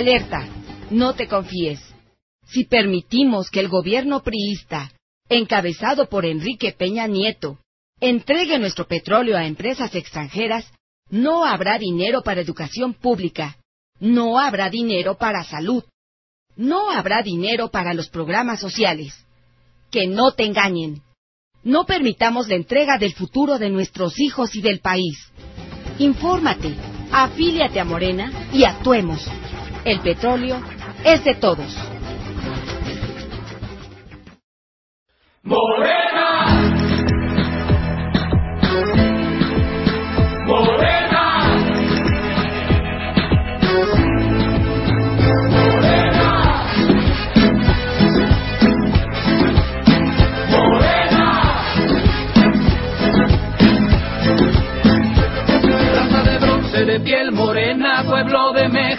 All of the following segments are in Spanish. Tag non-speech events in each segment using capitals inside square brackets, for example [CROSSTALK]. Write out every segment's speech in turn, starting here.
Alerta, no te confíes. Si permitimos que el gobierno priista, encabezado por Enrique Peña Nieto, entregue nuestro petróleo a empresas extranjeras, no habrá dinero para educación pública, no habrá dinero para salud, no habrá dinero para los programas sociales. Que no te engañen. No permitamos la entrega del futuro de nuestros hijos y del país. Infórmate, afíliate a Morena y actuemos. El petróleo es de todos.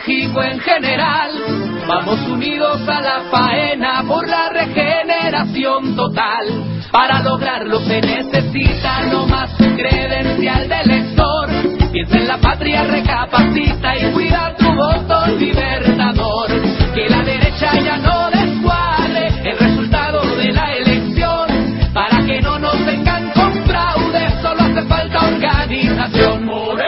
México en general. Vamos unidos a la faena por la regeneración total. Para lograrlo se necesita no más credencial de elector. Piensa en la patria, recapacita y cuida tu voto libertador. Que la derecha ya no descuadre el resultado de la elección. Para que no nos vengan con fraude, solo hace falta organización morena.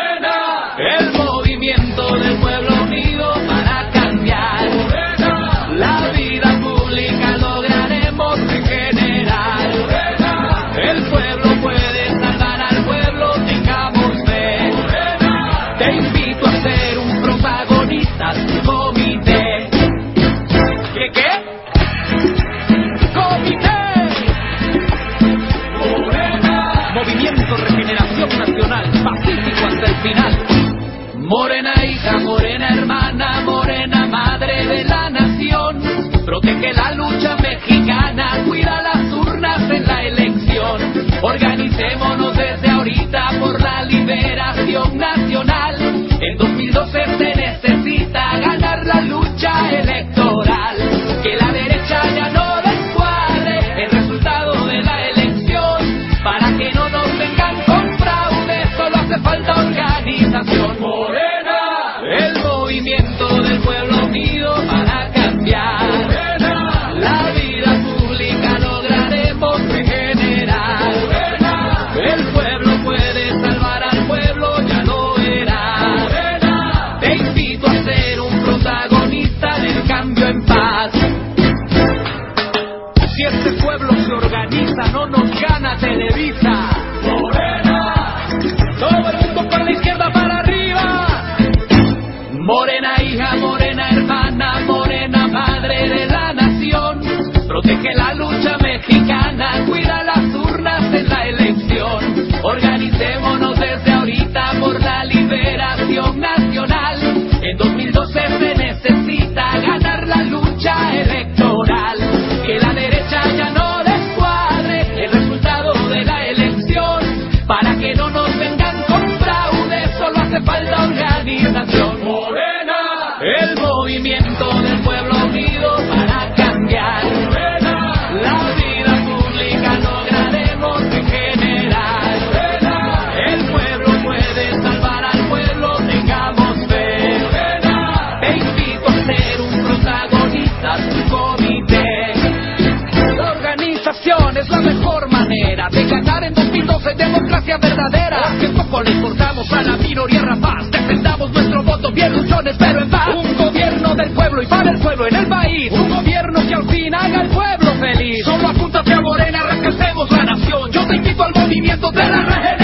Ganar en 2012 democracia verdadera. Que poco le importamos a la minoría rapaz. Defendamos nuestro voto bien luchones, pero en paz. Un gobierno del pueblo y para el pueblo en el país. Un gobierno que al fin haga al pueblo feliz. Solo apúntate a Morena, rescatemos la nación. Yo te invito al movimiento de la regeneración.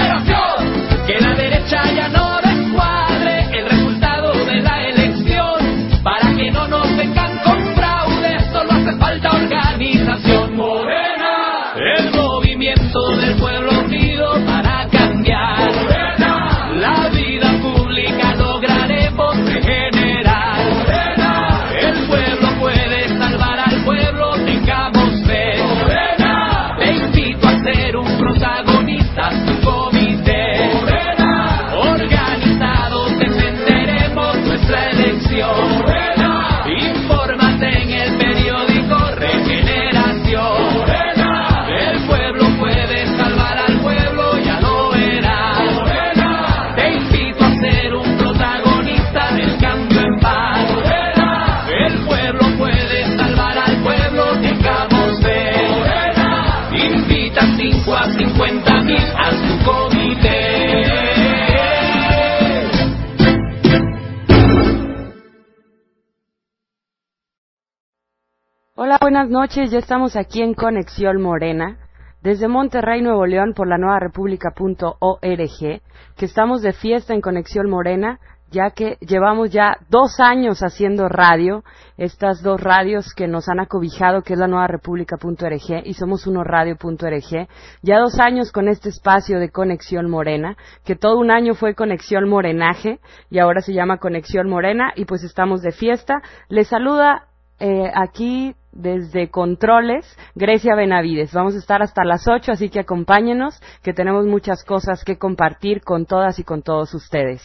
Buenas noches. Ya estamos aquí en Conexión Morena, desde Monterrey, Nuevo León, por la nueva república.org, que estamos de fiesta en Conexión Morena, ya que llevamos ya dos años haciendo radio, estas dos radios que nos han acobijado, que es la nueva república.org y somos uno radio.org, ya dos años con este espacio de Conexión Morena, que todo un año fue Conexión Morenaje y ahora se llama Conexión Morena y pues estamos de fiesta. Les saluda eh, aquí desde Controles, Grecia Benavides. Vamos a estar hasta las 8, así que acompáñenos, que tenemos muchas cosas que compartir con todas y con todos ustedes.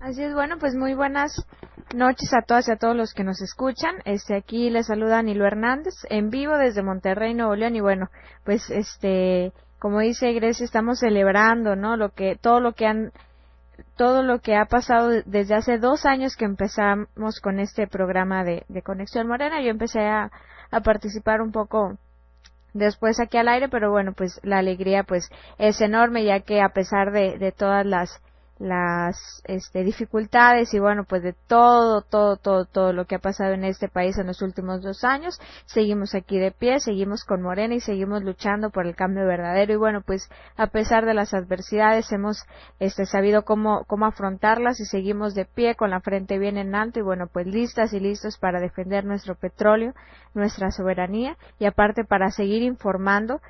Así es, bueno, pues muy buenas noches a todas y a todos los que nos escuchan. Este, aquí les saluda Nilo Hernández, en vivo desde Monterrey, Nuevo León, y bueno, pues este, como dice Grecia, estamos celebrando, ¿no? Lo que, todo lo que han, todo lo que ha pasado desde hace dos años que empezamos con este programa de, de Conexión Morena. Yo empecé a, a participar un poco después aquí al aire, pero bueno, pues la alegría pues es enorme ya que a pesar de, de todas las las este, dificultades y bueno pues de todo todo todo todo lo que ha pasado en este país en los últimos dos años seguimos aquí de pie seguimos con Morena y seguimos luchando por el cambio verdadero y bueno pues a pesar de las adversidades hemos este sabido cómo cómo afrontarlas y seguimos de pie con la frente bien en alto y bueno pues listas y listos para defender nuestro petróleo nuestra soberanía y aparte para seguir informando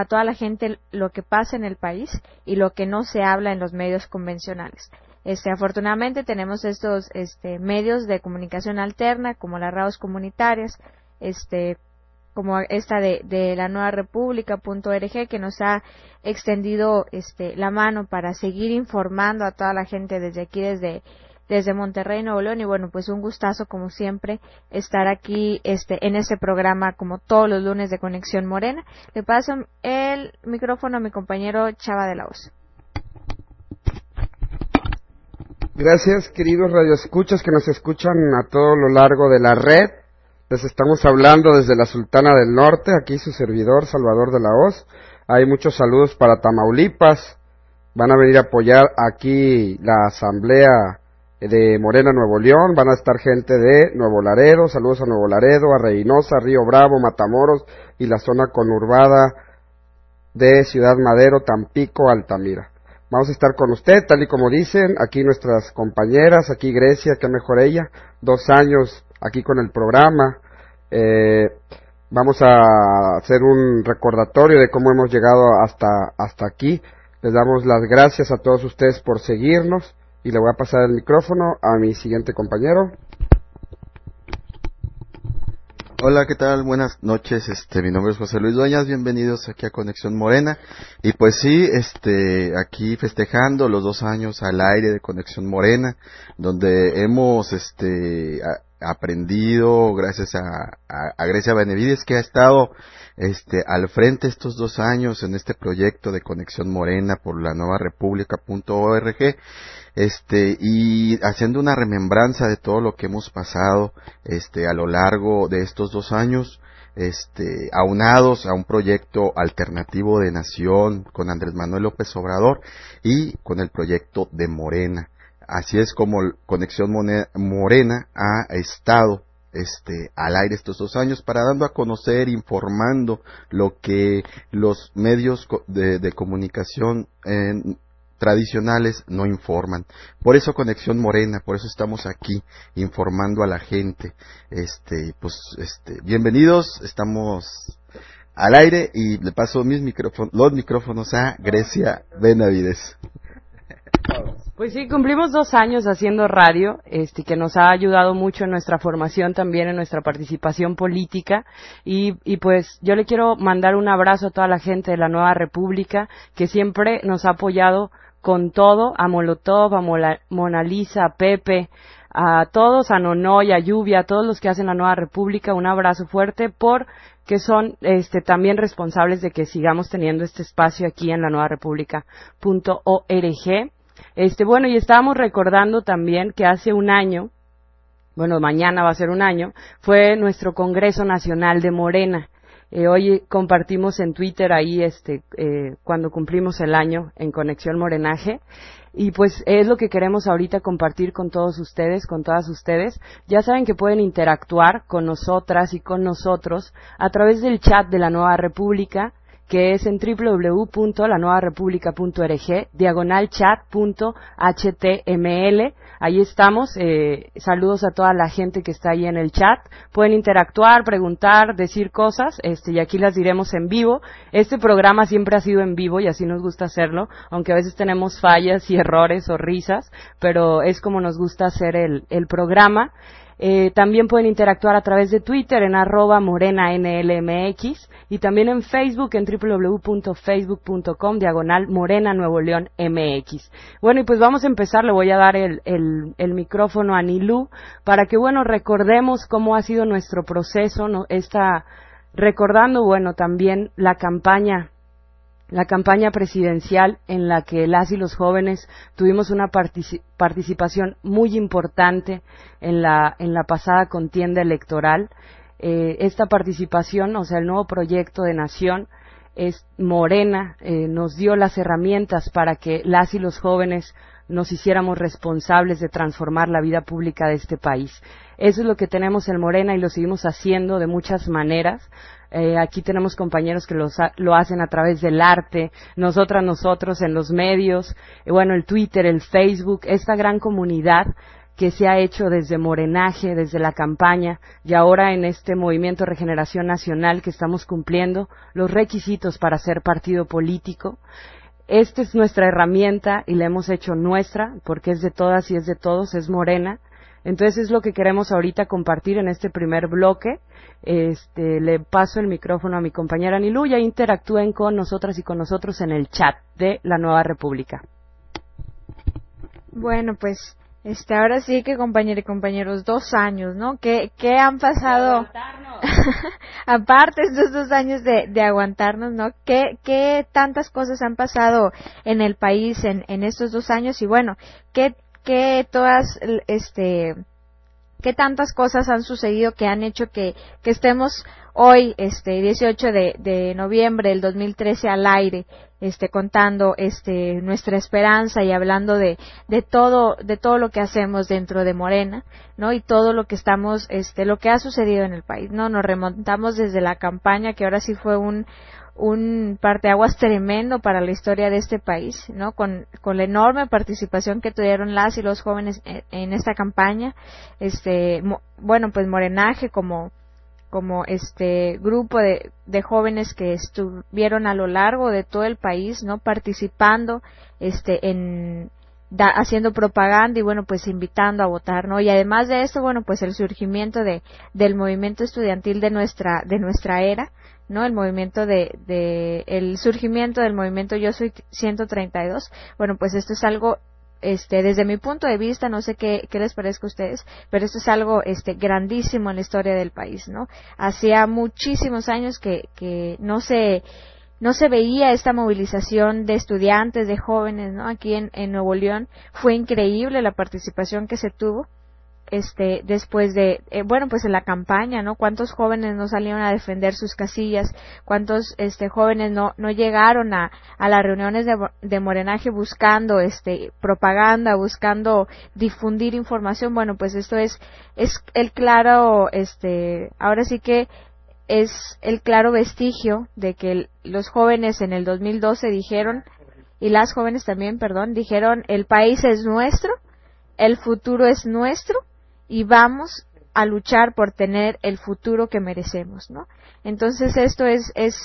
a, toda la gente lo que pasa en el país y lo que no se habla en los medios convencionales. Este, afortunadamente tenemos estos este, medios de comunicación alterna como las radios comunitarias, este, como esta de, de la nueva república.org que nos ha extendido este, la mano para seguir informando a toda la gente desde aquí, desde, desde Monterrey, Nuevo León. Y bueno, pues un gustazo, como siempre, estar aquí este, en este programa, como todos los lunes de Conexión Morena. Le paso el micrófono a mi compañero Chava de la Oz. Gracias, queridos radioescuchas que nos escuchan a todo lo largo de la red. Les estamos hablando desde la Sultana del Norte, aquí su servidor Salvador de la Hoz. Hay muchos saludos para Tamaulipas. Van a venir a apoyar aquí la asamblea de Morena Nuevo León. Van a estar gente de Nuevo Laredo. Saludos a Nuevo Laredo, a Reynosa, Río Bravo, Matamoros y la zona conurbada de Ciudad Madero, Tampico, Altamira. Vamos a estar con usted, tal y como dicen, aquí nuestras compañeras, aquí Grecia, que mejor ella, dos años aquí con el programa. Eh, vamos a hacer un recordatorio de cómo hemos llegado hasta, hasta aquí. Les damos las gracias a todos ustedes por seguirnos y le voy a pasar el micrófono a mi siguiente compañero. Hola, ¿qué tal? Buenas noches. Este, mi nombre es José Luis Dueñas. Bienvenidos aquí a Conexión Morena. Y pues sí, este, aquí festejando los dos años al aire de Conexión Morena, donde hemos, este, aprendido gracias a, a, Grecia Benevides que ha estado este al frente estos dos años en este proyecto de conexión morena por la nueva república.org este y haciendo una remembranza de todo lo que hemos pasado este a lo largo de estos dos años este aunados a un proyecto alternativo de nación con Andrés Manuel López Obrador y con el proyecto de Morena. Así es como Conexión Morena ha estado este al aire estos dos años para dando a conocer informando lo que los medios de, comunicación en, tradicionales no informan. Por eso Conexión Morena, por eso estamos aquí informando a la gente. Este, pues, este, bienvenidos, estamos al aire y le paso mis micrófonos, los micrófonos a Grecia Benavides. Pues sí, cumplimos dos años haciendo radio, este, que nos ha ayudado mucho en nuestra formación también, en nuestra participación política. Y, y pues yo le quiero mandar un abrazo a toda la gente de la Nueva República, que siempre nos ha apoyado con todo, a Molotov, a Mona Lisa, a Pepe, a todos, a Nonoy, a Lluvia, a todos los que hacen la Nueva República, un abrazo fuerte por que son este, también responsables de que sigamos teniendo este espacio aquí en la Nueva República.org. Este, bueno, y estábamos recordando también que hace un año, bueno, mañana va a ser un año, fue nuestro Congreso Nacional de Morena Eh, hoy compartimos en Twitter ahí, este, eh, cuando cumplimos el año en Conexión Morenaje. Y pues es lo que queremos ahorita compartir con todos ustedes, con todas ustedes. Ya saben que pueden interactuar con nosotras y con nosotros a través del chat de la Nueva República que es en www.lanuevarepublica.org, diagonal chat.html. Ahí estamos. Eh, saludos a toda la gente que está ahí en el chat. Pueden interactuar, preguntar, decir cosas, este, y aquí las diremos en vivo. Este programa siempre ha sido en vivo y así nos gusta hacerlo, aunque a veces tenemos fallas y errores o risas, pero es como nos gusta hacer el, el programa. Eh, también pueden interactuar a través de Twitter en arroba morenanlmx y también en Facebook en www.facebook.com diagonal morena nuevo león mx. Bueno, y pues vamos a empezar, le voy a dar el, el, el micrófono a Nilú para que, bueno, recordemos cómo ha sido nuestro proceso, ¿no? Esta, recordando, bueno, también la campaña la campaña presidencial en la que las y los jóvenes tuvimos una participación muy importante en la, en la pasada contienda electoral. Eh, esta participación, o sea, el nuevo proyecto de nación, es Morena, eh, nos dio las herramientas para que las y los jóvenes nos hiciéramos responsables de transformar la vida pública de este país. Eso es lo que tenemos en Morena y lo seguimos haciendo de muchas maneras. Eh, aquí tenemos compañeros que lo hacen a través del arte, nosotras, nosotros en los medios, eh, bueno, el Twitter, el Facebook, esta gran comunidad que se ha hecho desde Morenaje, desde la campaña y ahora en este movimiento Regeneración Nacional que estamos cumpliendo los requisitos para ser partido político. Esta es nuestra herramienta y la hemos hecho nuestra porque es de todas y es de todos, es Morena. Entonces es lo que queremos ahorita compartir en este primer bloque este, le paso el micrófono a mi compañera Nilu y interactúen con nosotras y con nosotros en el chat de la Nueva República. Bueno, pues este, ahora sí que compañeros y compañeros, dos años, ¿no? ¿Qué, qué han pasado? [LAUGHS] Aparte estos dos años de, de aguantarnos, ¿no? ¿Qué, ¿Qué tantas cosas han pasado en el país en, en estos dos años? Y bueno, ¿qué, qué todas, este, qué tantas cosas han sucedido que han hecho que, que estemos hoy, este 18 de, de, noviembre del 2013 al aire, este contando este nuestra esperanza y hablando de, de todo de todo lo que hacemos dentro de Morena, ¿no? Y todo lo que estamos este lo que ha sucedido en el país, ¿no? Nos remontamos desde la campaña que ahora sí fue un un parteaguas tremendo para la historia de este país, ¿no? Con, con la enorme participación que tuvieron las y los jóvenes en, esta campaña, este, bueno, pues Morenaje como, como este grupo de, de jóvenes que estuvieron a lo largo de todo el país, ¿no? Participando, este, en, haciendo propaganda y bueno pues invitando a votar no y además de esto bueno pues el surgimiento de del movimiento estudiantil de nuestra de nuestra era ¿no? El movimiento de, de, el surgimiento del movimiento Yo Soy 132. Bueno, pues esto es algo este, desde mi punto de vista, no sé qué, les parezca a ustedes, pero esto es algo este, grandísimo en la historia del país, ¿no? Hacía muchísimos años que, que no se, no se veía esta movilización de estudiantes, de jóvenes, ¿no? Aquí en, en Nuevo León fue increíble la participación que se tuvo este después de eh, bueno pues en la campaña no cuántos jóvenes no salieron a defender sus casillas cuántos este jóvenes no no llegaron a, a las reuniones de, morenaje buscando este propaganda buscando difundir información bueno pues esto es es el claro este ahora sí que es el claro vestigio de que los jóvenes en el 2012 dijeron y las jóvenes también perdón dijeron el país es nuestro el futuro es nuestro y vamos a luchar por tener el futuro que merecemos, ¿no? Entonces esto es, es,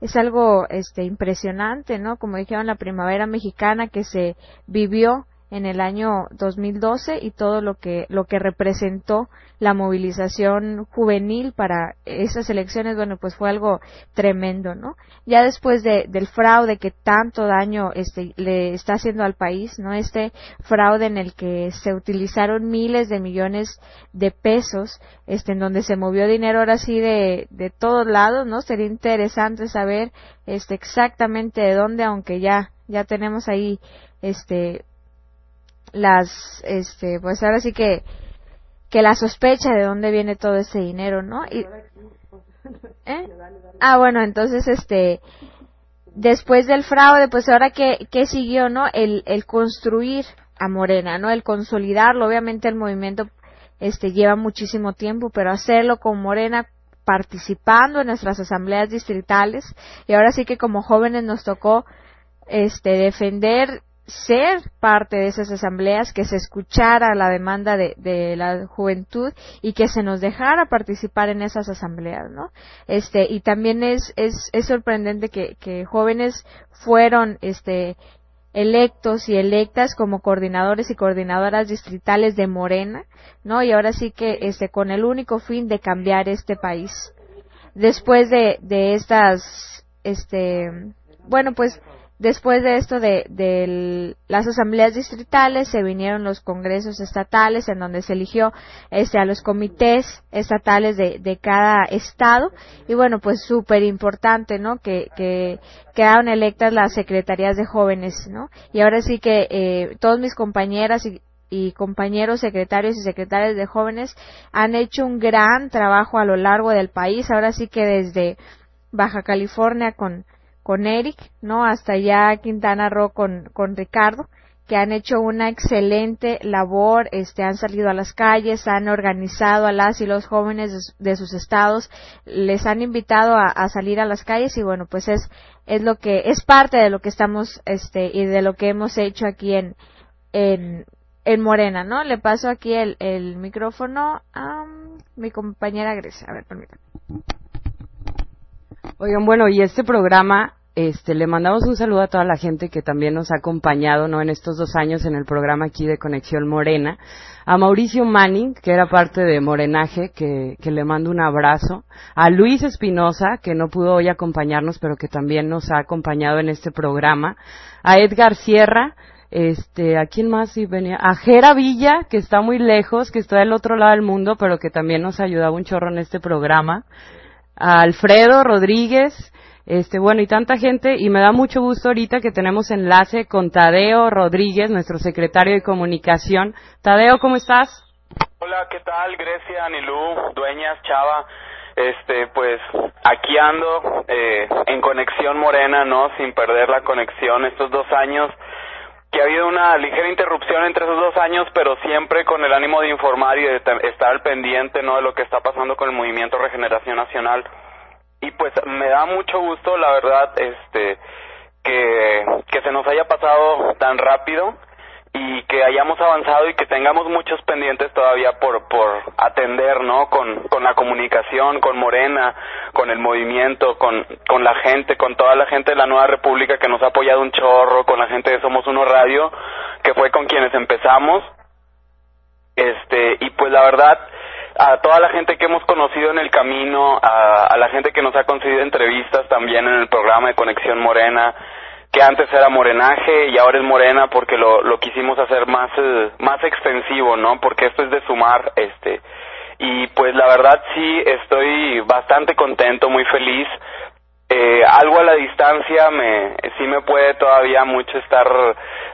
es algo este, impresionante, ¿no? Como dijeron, la primavera mexicana que se vivió en el año 2012 y todo lo que lo que representó la movilización juvenil para esas elecciones bueno pues fue algo tremendo no ya después de, del fraude que tanto daño este le está haciendo al país no este fraude en el que se utilizaron miles de millones de pesos este en donde se movió dinero ahora sí de de todos lados no sería interesante saber este exactamente de dónde aunque ya ya tenemos ahí este las, este, pues ahora sí que, que la sospecha de dónde viene todo ese dinero, ¿no? Y, [LAUGHS] ¿Eh? Ah, bueno, entonces, este, después del fraude, pues ahora que, que siguió, ¿no? El, el construir a Morena, ¿no? El consolidarlo, obviamente el movimiento, este, lleva muchísimo tiempo, pero hacerlo con Morena participando en nuestras asambleas distritales y ahora sí que como jóvenes nos tocó este defender ser parte de esas asambleas, que se escuchara la demanda de, de, la juventud y que se nos dejara participar en esas asambleas, ¿no? Este, y también es, es, es sorprendente que, que jóvenes fueron, este, electos y electas como coordinadores y coordinadoras distritales de Morena, ¿no? Y ahora sí que, este, con el único fin de cambiar este país. Después de, de estas, este, bueno, pues, Después de esto de, las asambleas distritales se vinieron los congresos estatales en donde se eligió este a los comités estatales de, de cada estado. Y bueno pues súper importante no que, que quedaron electas las secretarías de jóvenes no y ahora sí que eh, todos mis compañeras y, y compañeros secretarios y secretarias de jóvenes han hecho un gran trabajo a lo largo del país. Ahora sí que desde Baja California con con Eric, ¿no? Hasta ya Quintana Roo con, con Ricardo, que han hecho una excelente labor, este, han salido a las calles, han organizado a las y los jóvenes de, sus estados, les han invitado a, salir a las calles y bueno, pues es, es lo que, es parte de lo que estamos, este, y de lo que hemos hecho aquí en, en, en Morena, ¿no? Le paso aquí el, el micrófono a mi compañera Grecia. A ver, permítanme. Oigan, bueno, y este programa, este, le mandamos un saludo a toda la gente que también nos ha acompañado, ¿no? En estos dos años en el programa aquí de Conexión Morena. A Mauricio Manning, que era parte de Morenaje, que, que le mando un abrazo. A Luis Espinosa, que no pudo hoy acompañarnos, pero que también nos ha acompañado en este programa. A Edgar Sierra, este, ¿a quién más sí venía? A Jera Villa, que está muy lejos, que está del otro lado del mundo, pero que también nos ayudaba un chorro en este programa a Alfredo Rodríguez, este, bueno, y tanta gente, y me da mucho gusto ahorita que tenemos enlace con Tadeo Rodríguez, nuestro secretario de comunicación. Tadeo, ¿cómo estás? Hola, ¿qué tal? Grecia, Anilú, Dueñas, Chava. Este, pues aquí ando eh, en conexión morena, ¿no? Sin perder la conexión estos dos años que ha habido una ligera interrupción entre esos dos años, pero siempre con el ánimo de informar y de estar al pendiente ¿no? de lo que está pasando con el movimiento Regeneración Nacional. Y pues me da mucho gusto, la verdad, este que, que se nos haya pasado tan rápido y que hayamos avanzado y que tengamos muchos pendientes todavía por, por atender, ¿no? Con, con la comunicación, con Morena, con el movimiento, con, con la gente, con toda la gente de la Nueva República que nos ha apoyado un chorro, con la gente de Somos Uno Radio, que fue con quienes empezamos. Este, y pues la verdad, a toda la gente que hemos conocido en el camino, a, la gente que nos ha concedido entrevistas también en el programa de Conexión Morena, que antes era morenaje y ahora es morena porque lo, lo quisimos hacer más, eh, más extensivo, ¿no? Porque esto es de sumar, este. Y pues la verdad sí estoy bastante contento, muy feliz. Eh, algo a la distancia me, sí me puede todavía mucho estar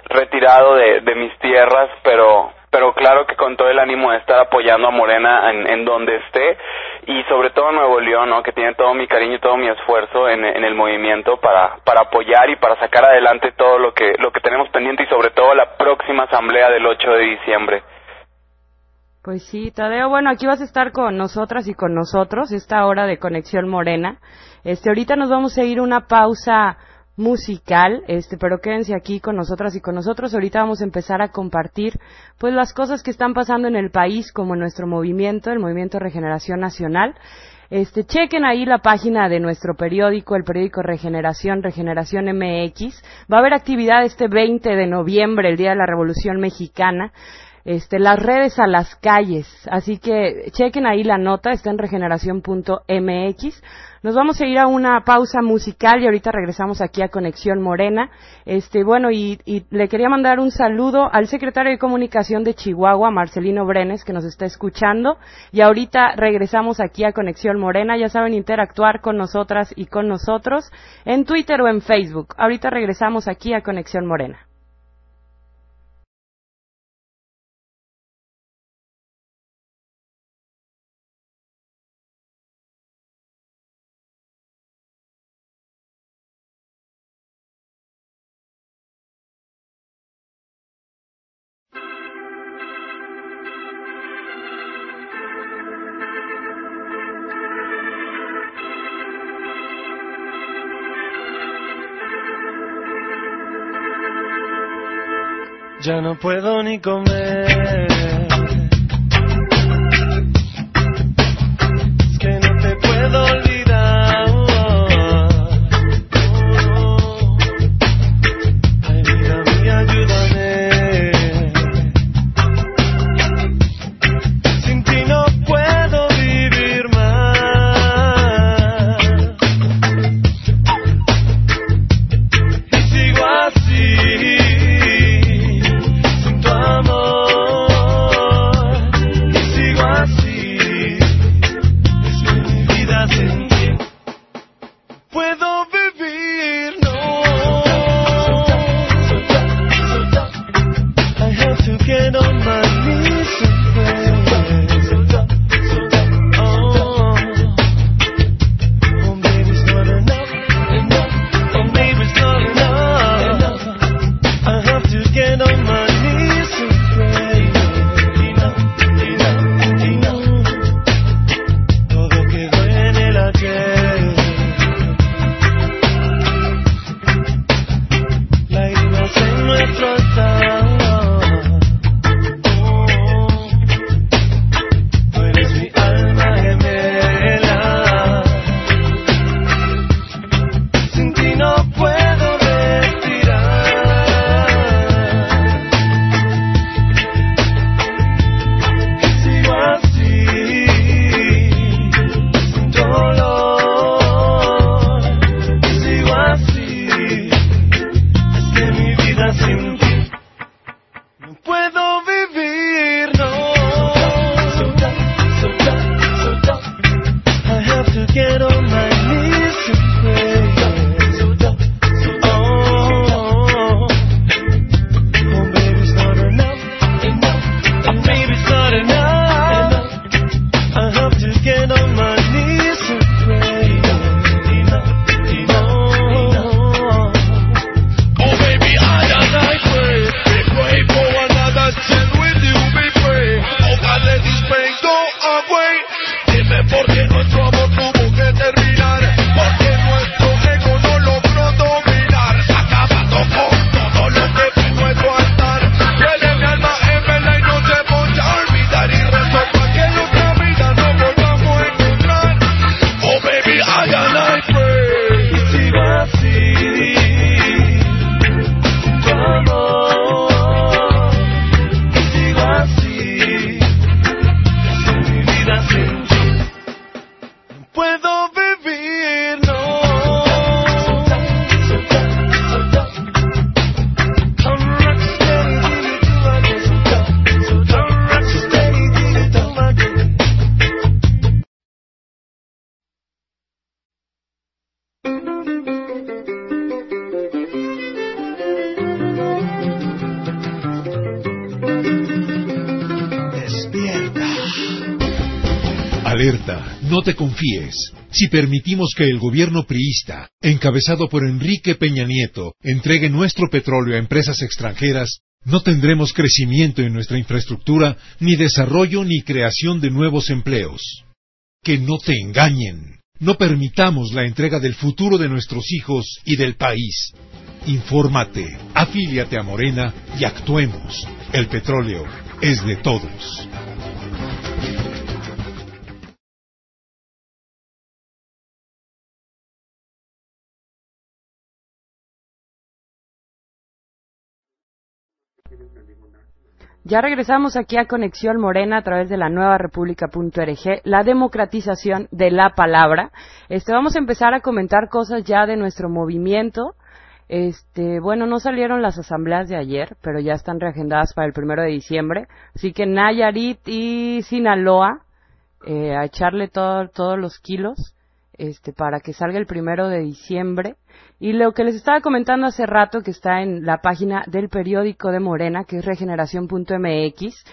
retirado de, de mis tierras, pero, pero claro que con todo el ánimo de estar apoyando a Morena en, en donde esté y sobre todo Nuevo León, ¿no? que tiene todo mi cariño y todo mi esfuerzo en, el movimiento para, para apoyar y para sacar adelante todo lo que, lo que tenemos pendiente y sobre todo la próxima asamblea del 8 de diciembre. Pues sí, Tadeo, bueno, aquí vas a estar con nosotras y con nosotros esta hora de Conexión Morena. Este, ahorita nos vamos a ir una pausa musical, este, pero quédense aquí con nosotras y con nosotros. Ahorita vamos a empezar a compartir, pues, las cosas que están pasando en el país, como nuestro movimiento, el Movimiento Regeneración Nacional. Este, chequen ahí la página de nuestro periódico, el periódico Regeneración, Regeneración MX. Va a haber actividad este 20 de noviembre, el Día de la Revolución Mexicana este, las redes a las calles. Así que chequen ahí la nota, está en regeneración.mx. Nos vamos a ir a una pausa musical y ahorita regresamos aquí a Conexión Morena. Este, bueno, y, y le quería mandar un saludo al secretario de Comunicación de Chihuahua, Marcelino Brenes, que nos está escuchando. Y ahorita regresamos aquí a Conexión Morena. Ya saben interactuar con nosotras y con nosotros en Twitter o en Facebook. Ahorita regresamos aquí a Conexión Morena. No puedo ni comer. Si permitimos que el gobierno priista, encabezado por Enrique Peña Nieto, entregue nuestro petróleo a empresas extranjeras, no tendremos crecimiento en nuestra infraestructura, ni desarrollo ni creación de nuevos empleos. Que no te engañen. No permitamos la entrega del futuro de nuestros hijos y del país. Infórmate, afíliate a Morena y actuemos. El petróleo es de todos. Ya regresamos aquí a Conexión Morena a través de la nueva república.org, la democratización de la palabra. Este, vamos a empezar a comentar cosas ya de nuestro movimiento. Este, bueno, no salieron las asambleas de ayer, pero ya están reagendadas para el primero de diciembre. Así que Nayarit y Sinaloa, eh, a echarle todo- todos los kilos, este, para que salga el primero de diciembre. Y lo que les estaba comentando hace rato, que está en la página del periódico de Morena, que es regeneración.mx,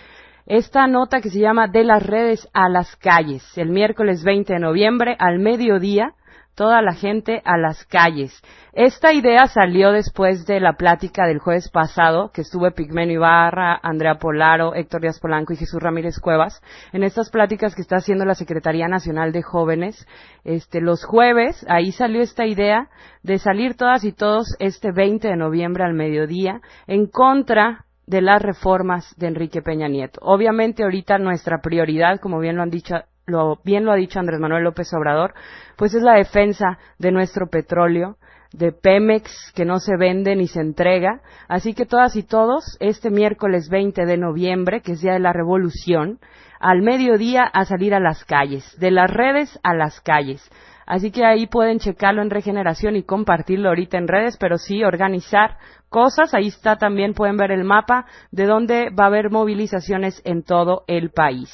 esta nota que se llama De las redes a las calles, el miércoles 20 de noviembre al mediodía, toda la gente a las calles. Esta idea salió después de la plática del jueves pasado, que estuvo Pigmenio Ibarra, Andrea Polaro, Héctor Díaz Polanco y Jesús Ramírez Cuevas, en estas pláticas que está haciendo la Secretaría Nacional de Jóvenes. Este, los jueves, ahí salió esta idea de salir todas y todos este 20 de noviembre al mediodía en contra de las reformas de Enrique Peña Nieto. Obviamente ahorita nuestra prioridad, como bien lo han dicho, lo, bien lo ha dicho Andrés Manuel López Obrador, pues es la defensa de nuestro petróleo, de Pemex que no se vende ni se entrega. Así que todas y todos, este miércoles 20 de noviembre, que es Día de la Revolución, al mediodía a salir a las calles, de las redes a las calles. Así que ahí pueden checarlo en regeneración y compartirlo ahorita en redes, pero sí organizar cosas. Ahí está también, pueden ver el mapa de dónde va a haber movilizaciones en todo el país.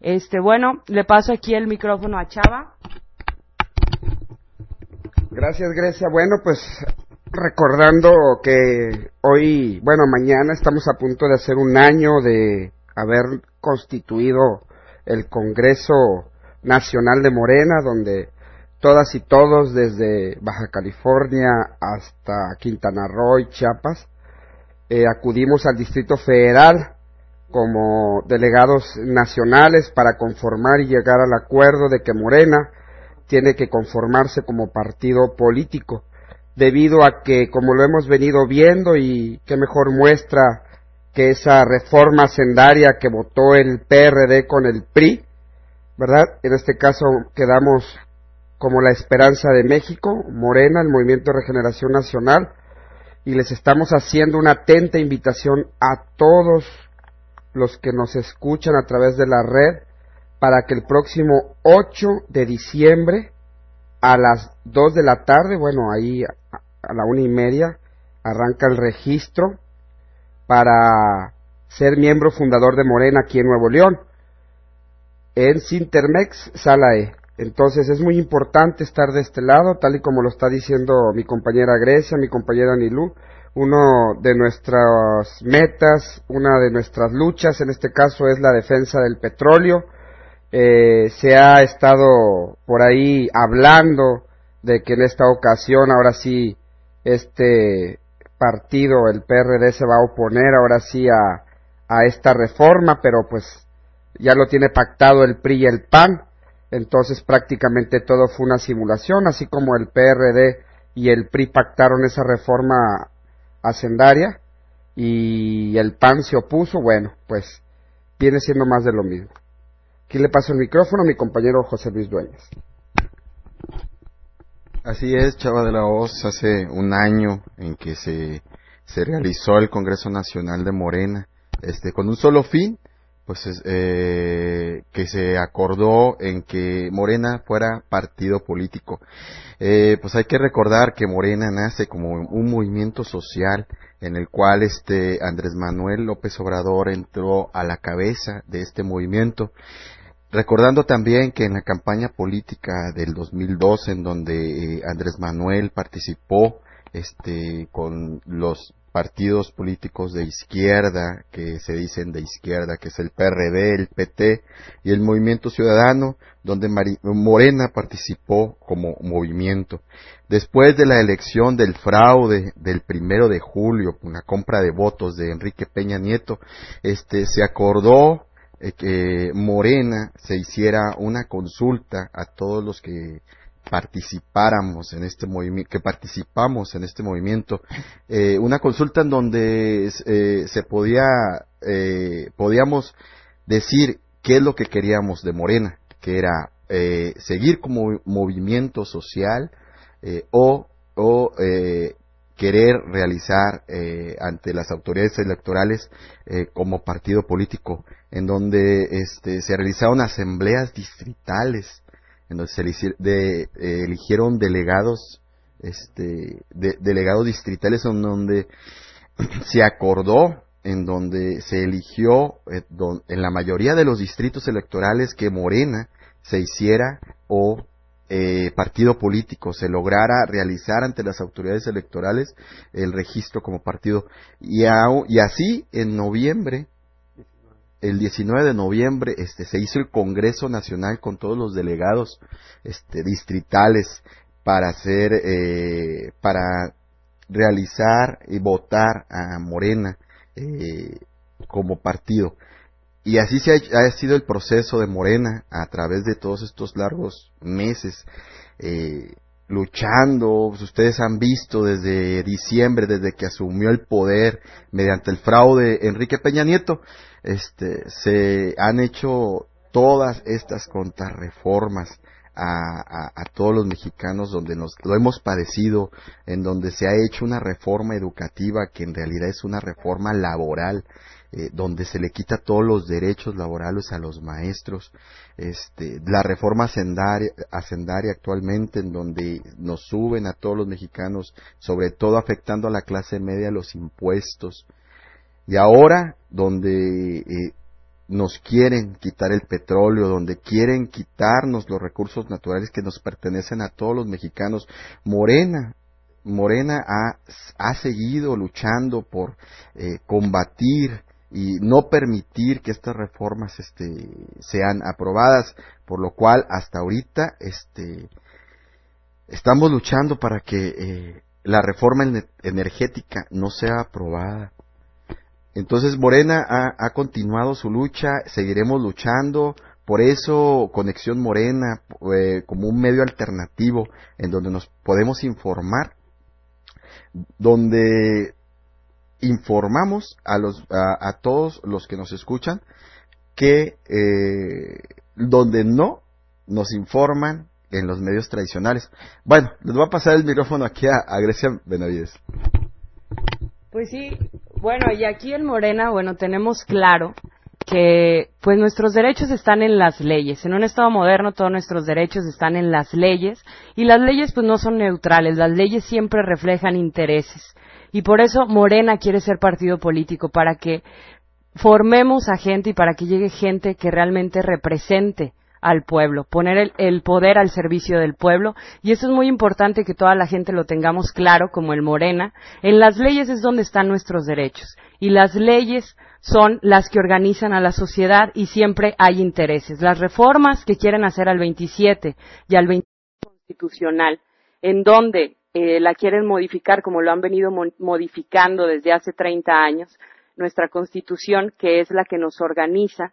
Este, bueno, le paso aquí el micrófono a Chava. Gracias, Grecia. Bueno, pues recordando que hoy, bueno, mañana estamos a punto de hacer un año de haber constituido el Congreso Nacional de Morena, donde todas y todos, desde Baja California hasta Quintana Roo y Chiapas, eh, acudimos al Distrito Federal como delegados nacionales para conformar y llegar al acuerdo de que Morena tiene que conformarse como partido político, debido a que, como lo hemos venido viendo, y qué mejor muestra que esa reforma sendaria que votó el PRD con el PRI, ¿verdad? En este caso quedamos como la Esperanza de México, Morena, el Movimiento de Regeneración Nacional, y les estamos haciendo una atenta invitación a todos los que nos escuchan a través de la red para que el próximo 8 de diciembre a las 2 de la tarde, bueno, ahí a la una y media, arranca el registro para ser miembro fundador de Morena aquí en Nuevo León, en Sintermex, Sala E. Entonces es muy importante estar de este lado, tal y como lo está diciendo mi compañera Grecia, mi compañera Nilú, uno de nuestras metas, una de nuestras luchas, en este caso es la defensa del petróleo. Eh, se ha estado por ahí hablando de que en esta ocasión, ahora sí, este partido, el PRD, se va a oponer ahora sí a, a esta reforma, pero pues ya lo tiene pactado el PRI y el PAN entonces prácticamente todo fue una simulación, así como el PRD y el PRI pactaron esa reforma hacendaria y el PAN se opuso, bueno, pues viene siendo más de lo mismo. Aquí le paso el micrófono a mi compañero José Luis Dueñas. Así es, Chava de la Hoz, hace un año en que se, se realizó el Congreso Nacional de Morena, este, con un solo fin, pues eh, que se acordó en que Morena fuera partido político. Eh, pues hay que recordar que Morena nace como un movimiento social en el cual este Andrés Manuel López Obrador entró a la cabeza de este movimiento. Recordando también que en la campaña política del 2012 en donde eh, Andrés Manuel participó este con los partidos políticos de izquierda, que se dicen de izquierda, que es el PRD, el PT y el Movimiento Ciudadano, donde Morena participó como movimiento. Después de la elección del fraude del primero de julio, una compra de votos de Enrique Peña Nieto, este, se acordó eh, que Morena se hiciera una consulta a todos los que participáramos en este movimiento, que participamos en este movimiento, eh, una consulta en donde eh, se podía, eh, podíamos decir qué es lo que queríamos de Morena, que era seguir como movimiento social o, o querer realizar ante las autoridades electorales como partido político, en donde este, se realizaron asambleas distritales en donde se de, eh, eligieron delegados, este, de, delegados distritales en donde [CLEARS THROAT] se acordó, en donde se eligió eh, en la mayoría de los distritos electorales que Morena se hiciera o eh, partido político. Se lograra realizar ante las autoridades electorales el registro como partido. Y, y así en noviembre el 19 de noviembre este, se hizo el Congreso Nacional con todos los delegados este, distritales para hacer, eh, para realizar y votar a Morena eh, como partido. Y así se ha, sido el proceso de Morena a través de todos estos largos meses. Eh, luchando, ustedes han visto desde diciembre, desde que asumió el poder mediante el fraude Enrique Peña Nieto, este, se han hecho todas estas contrarreformas a, a, todos los mexicanos donde nos lo hemos padecido, en donde se ha hecho una reforma educativa que en realidad es una reforma laboral, eh, donde se le quita todos los derechos laborales a los maestros, este, la reforma hacendaria, actualmente en donde nos suben a todos los mexicanos, sobre todo afectando a la clase media los impuestos, y ahora donde eh, nos quieren quitar el petróleo, donde quieren quitarnos los recursos naturales que nos pertenecen a todos los mexicanos. Morena, Morena ha, ha seguido luchando por eh, combatir y no permitir que estas reformas este, sean aprobadas, por lo cual hasta ahorita este, estamos luchando para que eh, la reforma energética no sea aprobada. Entonces Morena ha, continuado su lucha, seguiremos luchando, por eso Conexión Morena eh, como un medio alternativo en donde nos podemos informar, donde informamos a, los, a, todos los que nos escuchan que eh, donde no nos informan en los medios tradicionales. Bueno, les voy a pasar el micrófono aquí a, a Grecia Benavides. Pues sí, bueno, y aquí en Morena, bueno, tenemos claro que pues nuestros derechos están en las leyes. En un Estado moderno todos nuestros derechos están en las leyes y las leyes pues no son neutrales, las leyes siempre reflejan intereses. Y por eso Morena quiere ser partido político, para que formemos a gente y para que llegue gente que realmente represente al pueblo, poner el, poder al servicio del pueblo. Y eso es muy importante que toda la gente lo tengamos claro, como el Morena. En las leyes es donde están nuestros derechos. Y las leyes son las que organizan a la sociedad y siempre hay intereses. Las reformas que quieren hacer al 27 y al 28 constitucional, en donde eh, la quieren modificar como lo han venido modificando desde hace 30 años, nuestra constitución, que es la que nos organiza,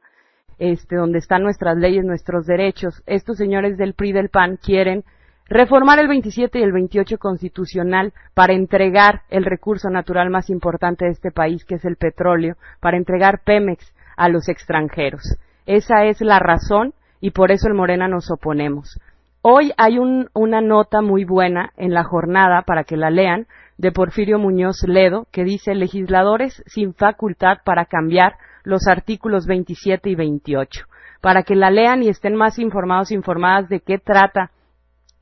este, donde están nuestras leyes, nuestros derechos. Estos señores del PRI del PAN quieren reformar el 27 y el 28 constitucional para entregar el recurso natural más importante de este país, que es el petróleo, para entregar Pemex a los extranjeros. Esa es la razón y por eso el Morena nos oponemos. Hoy hay una nota muy buena en la jornada para que la lean de Porfirio Muñoz Ledo que dice legisladores sin facultad para cambiar los artículos 27 y 28, para que la lean y estén más informados, informadas de qué trata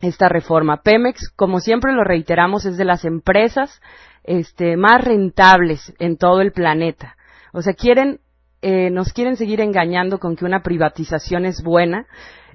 esta reforma. Pemex, como siempre lo reiteramos, es de las empresas este, más rentables en todo el planeta. O sea, quieren, eh, nos quieren seguir engañando con que una privatización es buena.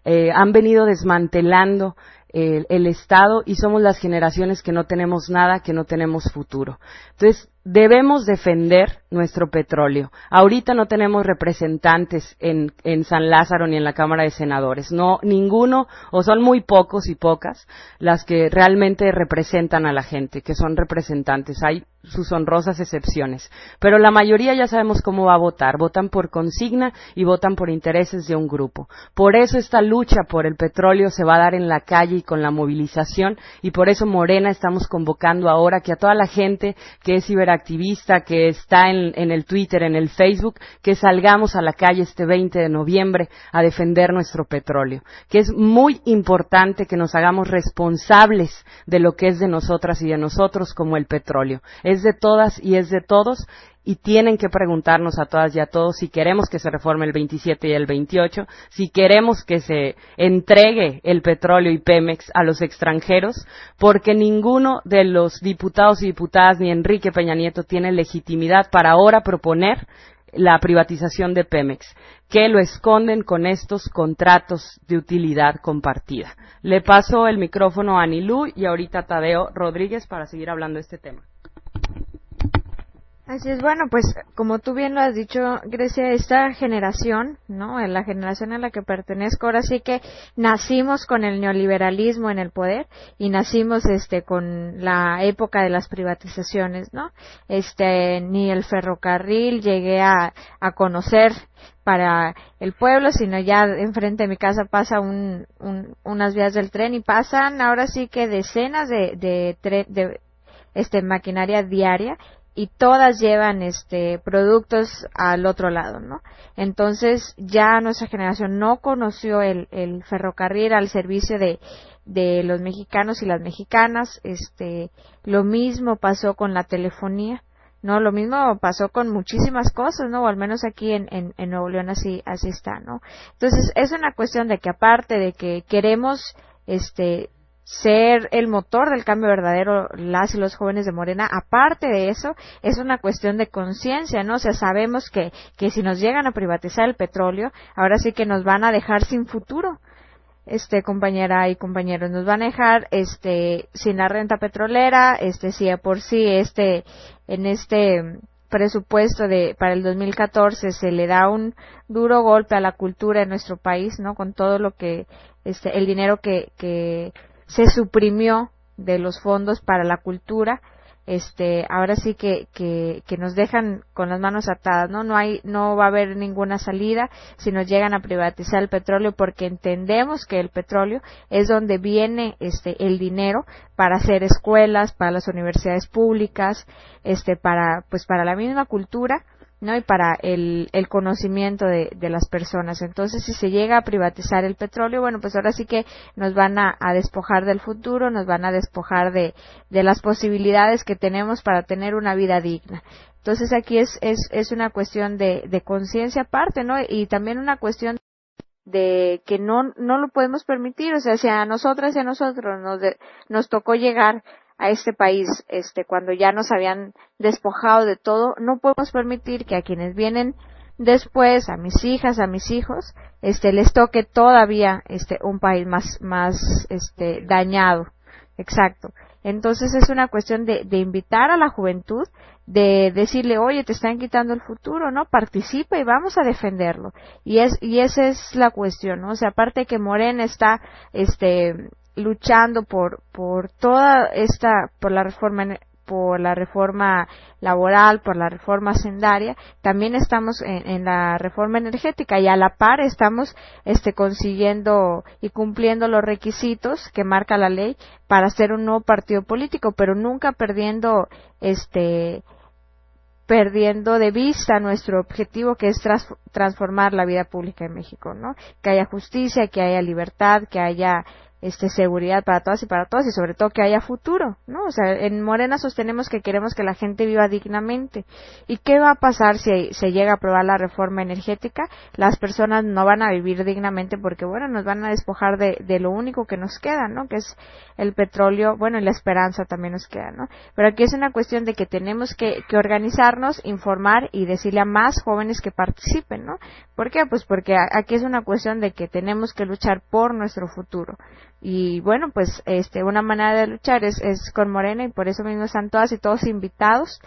Eh, han venido desmantelando el, el, Estado y somos las generaciones que no tenemos nada, que no tenemos futuro. Entonces, debemos defender nuestro petróleo. Ahorita no tenemos representantes en, en, San Lázaro ni en la Cámara de Senadores. No, ninguno, o son muy pocos y pocas las que realmente representan a la gente, que son representantes. Hay sus honrosas excepciones. Pero la mayoría ya sabemos cómo va a votar. Votan por consigna y votan por intereses de un grupo. Por eso esta lucha por el petróleo se va a dar en la calle y con la movilización y por eso Morena estamos convocando ahora que a toda la gente que es ciberactivista, que está en, en el Twitter, en el Facebook, que salgamos a la calle este 20 de noviembre a defender nuestro petróleo. Que es muy importante que nos hagamos responsables de lo que es de nosotras y de nosotros como el petróleo es de todas y es de todos y tienen que preguntarnos a todas y a todos si queremos que se reforme el 27 y el 28, si queremos que se entregue el petróleo y Pemex a los extranjeros, porque ninguno de los diputados y diputadas ni Enrique Peña Nieto tiene legitimidad para ahora proponer la privatización de Pemex, que lo esconden con estos contratos de utilidad compartida. Le paso el micrófono a Anilú y ahorita a Tadeo Rodríguez para seguir hablando de este tema. Así es, bueno, pues como tú bien lo has dicho, Grecia, esta generación, ¿no? En la generación a la que pertenezco, ahora sí que nacimos con el neoliberalismo en el poder y nacimos este con la época de las privatizaciones, ¿no? Este, ni el ferrocarril llegué a, a conocer para el pueblo, sino ya enfrente de mi casa pasa un, un, unas vías del tren y pasan ahora sí que decenas de, de, de este maquinaria diaria y todas llevan este productos al otro lado, ¿no? Entonces ya nuestra generación no conoció el, el ferrocarril al servicio de, de los mexicanos y las mexicanas, este, lo mismo pasó con la telefonía, ¿no? Lo mismo pasó con muchísimas cosas, ¿no? O al menos aquí en, en, en Nuevo León así, así está, ¿no? Entonces es una cuestión de que aparte de que queremos, este, ser el motor del cambio verdadero las y los jóvenes de Morena. Aparte de eso, es una cuestión de conciencia, ¿no? O sea, sabemos que, que si nos llegan a privatizar el petróleo, ahora sí que nos van a dejar sin futuro. Este, compañera y compañeros, nos van a dejar, este, sin la renta petrolera, este, si por sí, este, en este presupuesto de, para el 2014 se le da un duro golpe a la cultura en nuestro país, ¿no? Con todo lo que, este, el dinero que, que se suprimió de los fondos para la cultura este ahora sí que, que, que, nos dejan con las manos atadas no no hay no va a haber ninguna salida si nos llegan a privatizar el petróleo porque entendemos que el petróleo es donde viene este el dinero para hacer escuelas para las universidades públicas este para pues para la misma cultura ¿no? y para el, el conocimiento de, de, las personas. Entonces, si se llega a privatizar el petróleo, bueno, pues ahora sí que nos van a, a despojar del futuro, nos van a despojar de, de, las posibilidades que tenemos para tener una vida digna. Entonces, aquí es, es, es una cuestión de, de conciencia aparte, ¿no? Y también una cuestión de que no, no lo podemos permitir, o sea, si a nosotras y a nosotros nos, nos tocó llegar a este país este cuando ya nos habían despojado de todo no podemos permitir que a quienes vienen después a mis hijas a mis hijos este les toque todavía este un país más más este dañado. Exacto. Entonces es una cuestión de, de invitar a la juventud de decirle oye te están quitando el futuro no participa y vamos a defenderlo y es y esa es la cuestión no o sea aparte que Morena está este luchando por por toda esta por la reforma por la reforma laboral, por la reforma sendaria, también estamos en, la reforma energética y a la par estamos este, consiguiendo y cumpliendo los requisitos que marca la ley para ser un nuevo partido político, pero nunca perdiendo este perdiendo de vista nuestro objetivo que es transformar la vida pública en México, ¿no? Que haya justicia, que haya libertad, que haya este, seguridad para todas y para todos y sobre todo que haya futuro, ¿no? O sea, en Morena sostenemos que queremos que la gente viva dignamente. ¿Y qué va a pasar si se llega a aprobar la reforma energética? Las personas no van a vivir dignamente porque, bueno, nos van a despojar de, de lo único que nos queda, ¿no? Que es el petróleo, bueno, y la esperanza también nos queda, ¿no? Pero aquí es una cuestión de que tenemos que, que organizarnos, informar y decirle a más jóvenes que participen, ¿no? ¿Por qué? Pues porque aquí es una cuestión de que tenemos que luchar por nuestro futuro y bueno pues este una manera de luchar es, es con Morena y por eso mismo están todas y todos invitados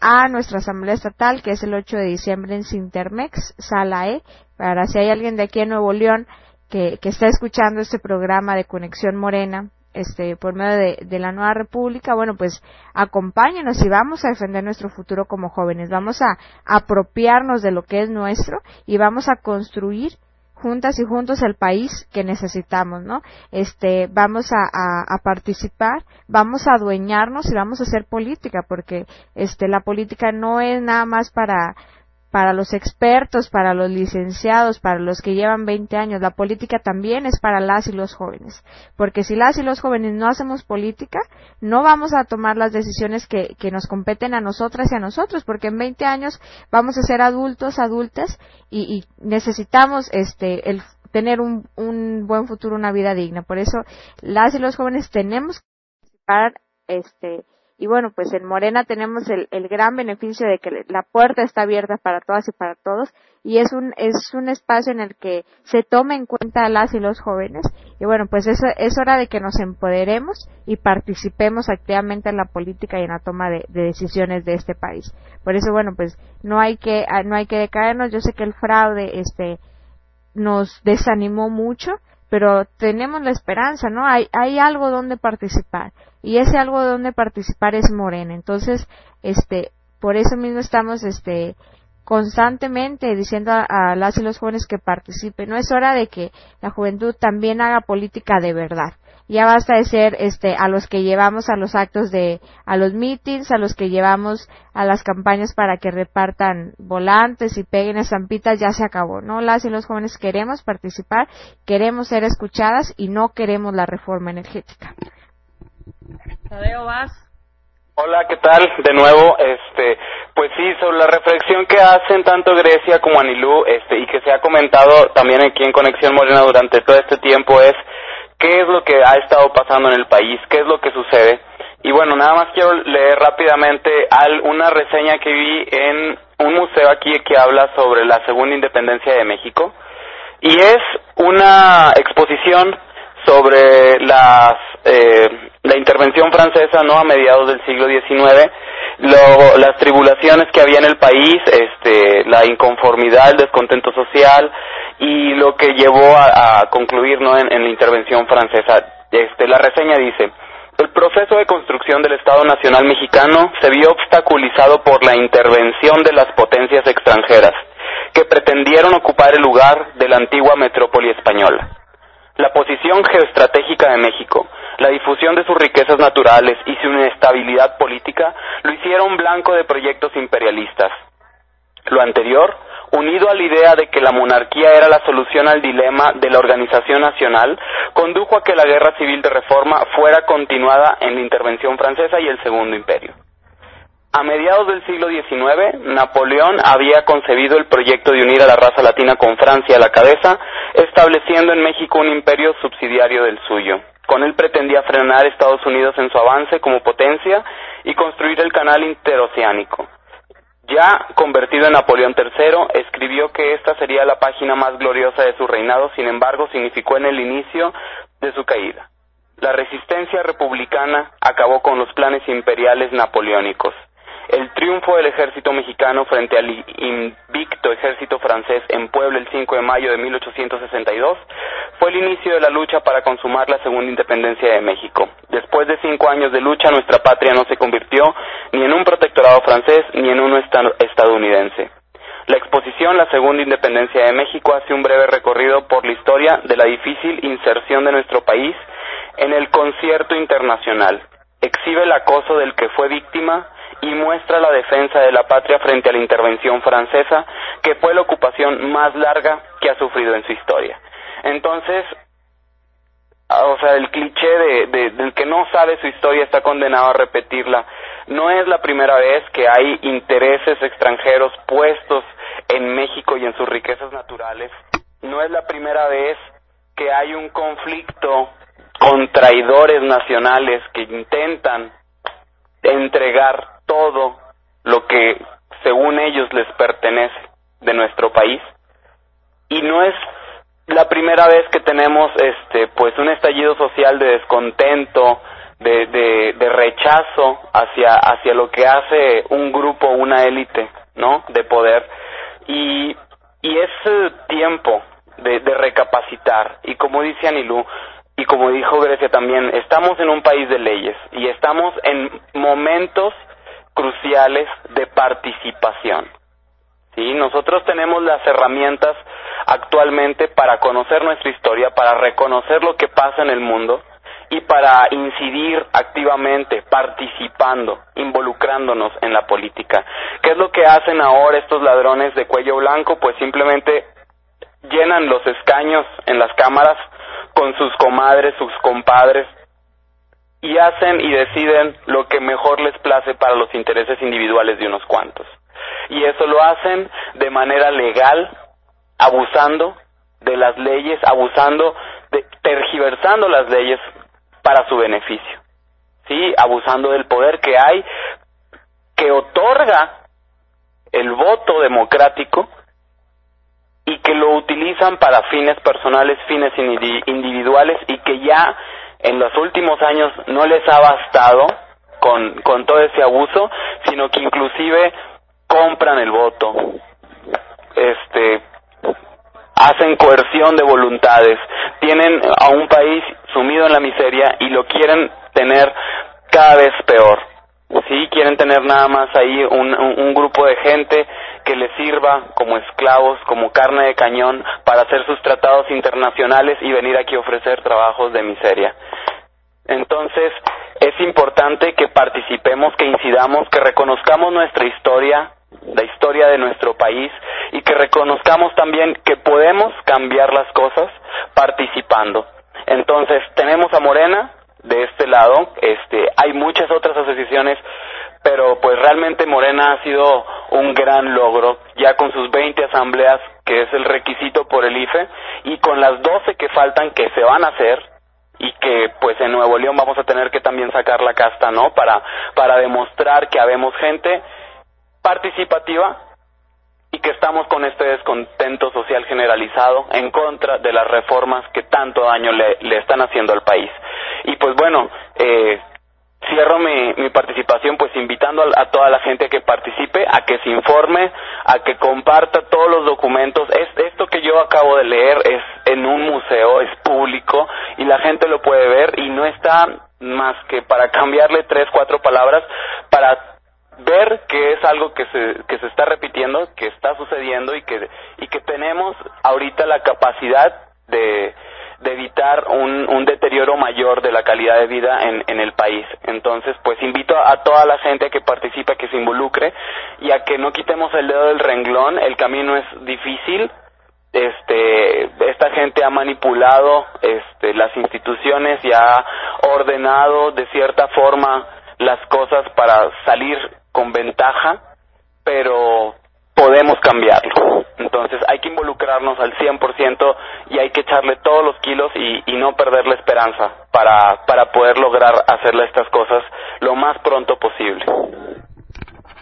a nuestra asamblea estatal que es el 8 de diciembre en Sintermex sala E. Para si hay alguien de aquí en Nuevo León que, que está escuchando este programa de conexión Morena este por medio de, la nueva república bueno pues acompáñenos y vamos a defender nuestro futuro como jóvenes. Vamos a apropiarnos de lo que es nuestro y vamos a construir juntas y juntos el país que necesitamos, ¿no? Este, vamos a, participar, vamos a adueñarnos y vamos a hacer política, porque este, la política no es nada más para para los expertos, para los licenciados, para los que llevan 20 años. La política también es para las y los jóvenes. Porque si las y los jóvenes no hacemos política, no vamos a tomar las decisiones que, que nos competen a nosotras y a nosotros, porque en 20 años vamos a ser adultos, adultas, y, y necesitamos este, tener un, un buen futuro, una vida digna. Por eso las y los jóvenes tenemos que participar este, y bueno, pues en Morena tenemos el, el gran beneficio de que la puerta está abierta para todas y para todos y es un, es un espacio en el que se tome en cuenta a las y los jóvenes y bueno, pues es, es hora de que nos empoderemos y participemos activamente en la política y en la toma de, de decisiones de este país. Por eso, bueno, pues no hay que, no hay que decaernos. Yo sé que el fraude, este, nos desanimó mucho, pero tenemos la esperanza, ¿no? Hay, hay algo donde participar y ese algo donde participar es Morena. Entonces, este, por eso mismo estamos, este, constantemente diciendo a, a, las y los jóvenes que participen. No es hora de que la juventud también haga política de verdad ya basta de ser este a los que llevamos a los actos de a los meetings, a los que llevamos a las campañas para que repartan volantes y peguen estampitas, ya se acabó, ¿no? Las y los jóvenes queremos participar, queremos ser escuchadas y no queremos la reforma energética. Tadeo, vas. Hola, ¿qué tal? De nuevo, este, pues sí, sobre la reflexión que hacen tanto Grecia como Anilú, este, y que se ha comentado también aquí en Conexión Morena durante todo este tiempo es qué es lo que ha estado pasando en el país, qué es lo que sucede. Y bueno, nada más quiero leer rápidamente una reseña que vi en un museo aquí que habla sobre la segunda independencia de México. Y es una exposición sobre las, eh, la intervención francesa no a mediados del siglo XIX, luego las tribulaciones que había en el país, este, la inconformidad, el descontento social, y lo que llevó a, concluir ¿no? en, la intervención francesa. Este, la reseña dice, el proceso de construcción del Estado Nacional mexicano se vio obstaculizado por la intervención de las potencias extranjeras, que pretendieron ocupar el lugar de la antigua metrópoli española. La posición geoestratégica de México, la difusión de sus riquezas naturales y su inestabilidad política lo hicieron blanco de proyectos imperialistas. Lo anterior unido a la idea de que la monarquía era la solución al dilema de la organización nacional, condujo a que la guerra civil de reforma fuera continuada en la intervención francesa y el Segundo Imperio. A mediados del siglo XIX, Napoleón había concebido el proyecto de unir a la raza latina con Francia a la cabeza, estableciendo en México un imperio subsidiario del suyo. Con él pretendía frenar Estados Unidos en su avance como potencia y construir el canal interoceánico. Ya convertido en Napoleón III, escribió que esta sería la página más gloriosa de su reinado, sin embargo, significó en el inicio de su caída. La resistencia republicana acabó con los planes imperiales napoleónicos. El triunfo del ejército mexicano frente al invicto ejército francés en Puebla el 5 de mayo de 1862 fue el inicio de la lucha para consumar la segunda independencia de México. Después de cinco años de lucha, nuestra patria no se convirtió ni en un protectorado francés ni en uno estadounidense. La exposición La Segunda Independencia de México hace un breve recorrido por la historia de la difícil inserción de nuestro país en el concierto internacional. Exhibe el acoso del que fue víctima, y muestra la defensa de la patria frente a la intervención francesa, que fue la ocupación más larga que ha sufrido en su historia. Entonces, o sea, el cliché de, del que no sabe su historia está condenado a repetirla. No es la primera vez que hay intereses extranjeros puestos en México y en sus riquezas naturales. No es la primera vez que hay un conflicto con traidores nacionales que intentan entregar todo lo que según ellos les pertenece de nuestro país. Y no es la primera vez que tenemos este pues un estallido social de descontento de, de, rechazo hacia hacia lo que hace un grupo una élite no de poder. Y y es tiempo de, de recapacitar. Y como dice Anilú y como dijo Grecia también estamos en un país de leyes y estamos en momentos cruciales de participación. ¿sí? Nosotros tenemos las herramientas actualmente para conocer nuestra historia, para reconocer lo que pasa en el mundo y para incidir activamente, participando, involucrándonos en la política. ¿Qué es lo que hacen ahora estos ladrones de cuello blanco? Pues simplemente llenan los escaños en las cámaras con sus comadres, sus compadres, y hacen y deciden lo que mejor les place para los intereses individuales de unos cuantos. Y eso lo hacen de manera legal, abusando de las leyes, abusando, de, tergiversando las leyes para su beneficio. sí, abusando del poder que hay, que otorga el voto democrático y que lo utilizan para fines personales, fines individuales y que ya en los últimos años no les ha bastado con, con todo ese abuso, sino que inclusive compran el voto, este, hacen coerción de voluntades, tienen a un país sumido en la miseria y lo quieren tener cada vez peor. Sí, quieren tener nada más ahí un, un, grupo de gente que les sirva como esclavos, como carne de cañón para hacer sus tratados internacionales y venir aquí a ofrecer trabajos de miseria. Entonces, es importante que participemos, que incidamos, que reconozcamos nuestra historia, la historia de nuestro país y que reconozcamos también que podemos cambiar las cosas participando. Entonces, tenemos a Morena de este lado, este, hay muchas otras asociaciones, pero pues realmente Morena ha sido un gran logro, ya con sus 20 asambleas, que es el requisito por el IFE, y con las 12 que faltan que se van a hacer, y que pues en Nuevo León vamos a tener que también sacar la casta, ¿no? Para, para demostrar que habemos gente participativa y que estamos con este descontento social generalizado en contra de las reformas que tanto daño le, le están haciendo al país. Y pues bueno, eh, cierro mi, mi, participación pues invitando a, a, toda la gente a que participe, a que se informe, a que comparta todos los documentos. Es, esto que yo acabo de leer es en un museo, es público y la gente lo puede ver y no está más que para cambiarle tres, cuatro palabras para ver que es algo que se, que se está repitiendo, que está sucediendo y que, y que tenemos ahorita la capacidad de, de evitar un, un, deterioro mayor de la calidad de vida en, en el país. Entonces, pues invito a, toda la gente a que participe, a que se involucre y a que no quitemos el dedo del renglón. El camino es difícil. Este, esta gente ha manipulado este, las instituciones y ha ordenado de cierta forma las cosas para salir con ventaja, pero podemos cambiarlo. Entonces hay que involucrarnos al 100% y hay que echarle todos los kilos y, no perder la esperanza para, para poder lograr hacerle estas cosas lo más pronto posible.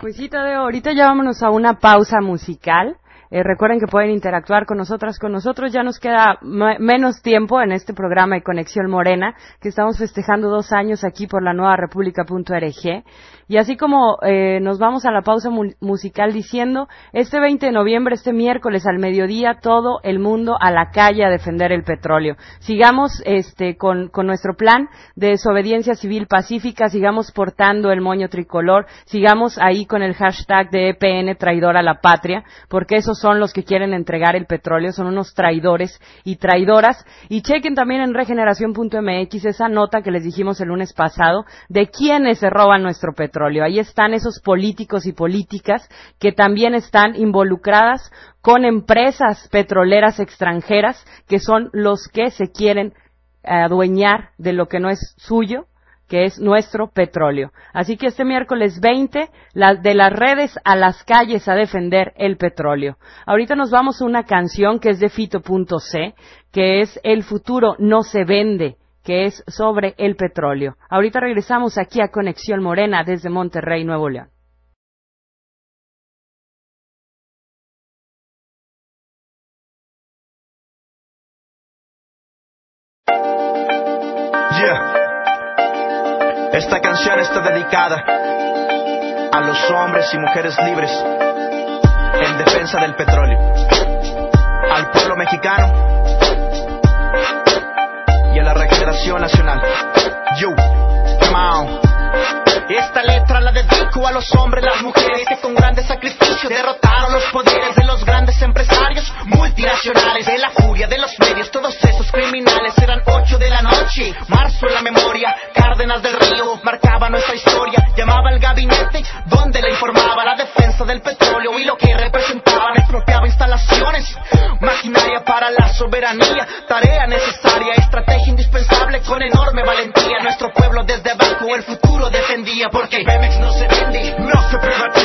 Pues sí, Tadeo, ahorita ya vámonos a una pausa musical. Eh, recuerden que pueden interactuar con nosotras, con nosotros. Ya nos queda menos tiempo en este programa de Conexión Morena, que estamos festejando dos años aquí por la nueva república.org. Y así como eh, nos vamos a la pausa musical diciendo, este 20 de noviembre, este miércoles al mediodía, todo el mundo a la calle a defender el petróleo. Sigamos este, con, nuestro plan de desobediencia civil pacífica, sigamos portando el moño tricolor, sigamos ahí con el hashtag de EPN traidor a la patria, porque esos son los que quieren entregar el petróleo, son unos traidores y traidoras. Y chequen también en regeneración.mx esa nota que les dijimos el lunes pasado de quiénes se roban nuestro petróleo Ahí están esos políticos y políticas que también están involucradas con empresas petroleras extranjeras que son los que se quieren adueñar de lo que no es suyo, que es nuestro petróleo. Así que este miércoles 20, de las redes a las calles a defender el petróleo. Ahorita nos vamos a una canción que es de Fito.c, que es El futuro no se vende que es sobre el petróleo. Ahorita regresamos aquí a Conexión Morena desde Monterrey, Nuevo León. Canción está dedicada a los hombres y mujeres libres en defensa del petróleo, al pueblo mexicano y a la regeneración nacional. Yo, come Esta letra la dedico a los hombres, las mujeres que con grandes sacrificios derrotaron los poderes de los grandes empresarios multinacionales, de la furia de los medios, todos esos criminales eran ocho de la noche, marzo en la memoria, Cárdenas del Río marcaba nuestra historia, llamaba al gabinete donde le informaba la defensa del petróleo y lo que representaba, expropiaba instalaciones, maquinaria para la soberanía, tarea necesaria, estrategia indispensable con enorme valentía, nuestro pueblo desde abajo el futuro defendía porque Pemex no se vende, no se privatiza,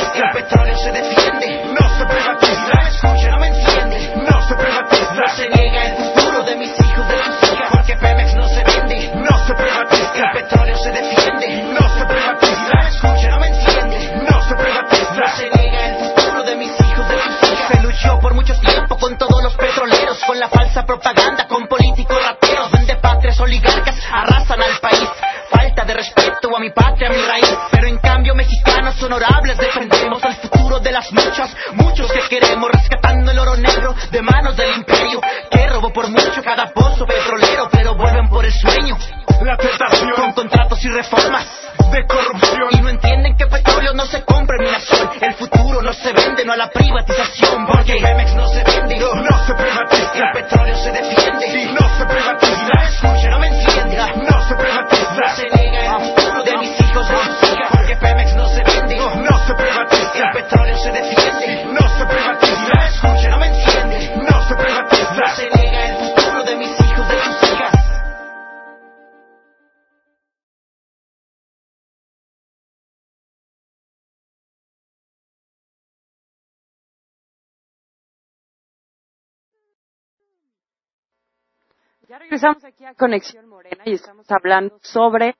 regresamos aquí a Conexión Morena y estamos hablando sobre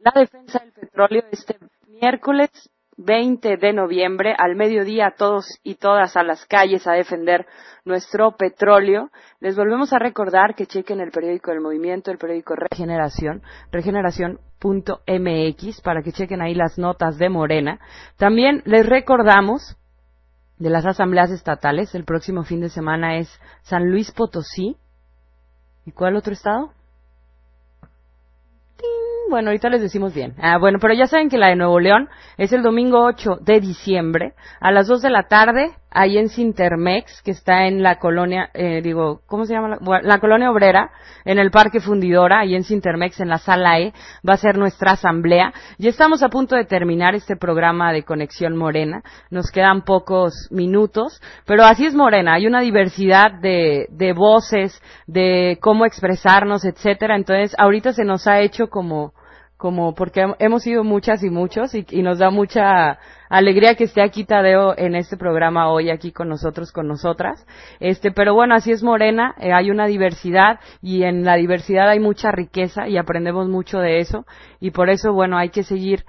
la defensa del petróleo este miércoles 20 de noviembre al mediodía todos y todas a las calles a defender nuestro petróleo. Les volvemos a recordar que chequen el periódico del movimiento, el periódico Regeneración, regeneración.mx para que chequen ahí las notas de Morena. También les recordamos de las asambleas estatales, el próximo fin de semana es San Luis Potosí, ¿Y cuál otro estado? Bueno, ahorita les decimos bien. Ah, bueno, pero ya saben que la de Nuevo León es el domingo 8 de diciembre a las 2 de la tarde, ahí en Sintermex, que está en la colonia, eh, digo, ¿cómo se llama? La, la colonia obrera, en el Parque Fundidora, ahí en Sintermex, en la sala E, va a ser nuestra asamblea. Ya estamos a punto de terminar este programa de Conexión Morena. Nos quedan pocos minutos, pero así es Morena. Hay una diversidad de, de voces, de cómo expresarnos, etcétera. Entonces, ahorita se nos ha hecho como, como porque hem- hemos sido muchas y muchos y, y nos da mucha alegría que esté aquí Tadeo en este programa hoy aquí con nosotros, con nosotras. Este, pero bueno, así es Morena, eh, hay una diversidad y en la diversidad hay mucha riqueza y aprendemos mucho de eso y por eso, bueno, hay que seguir,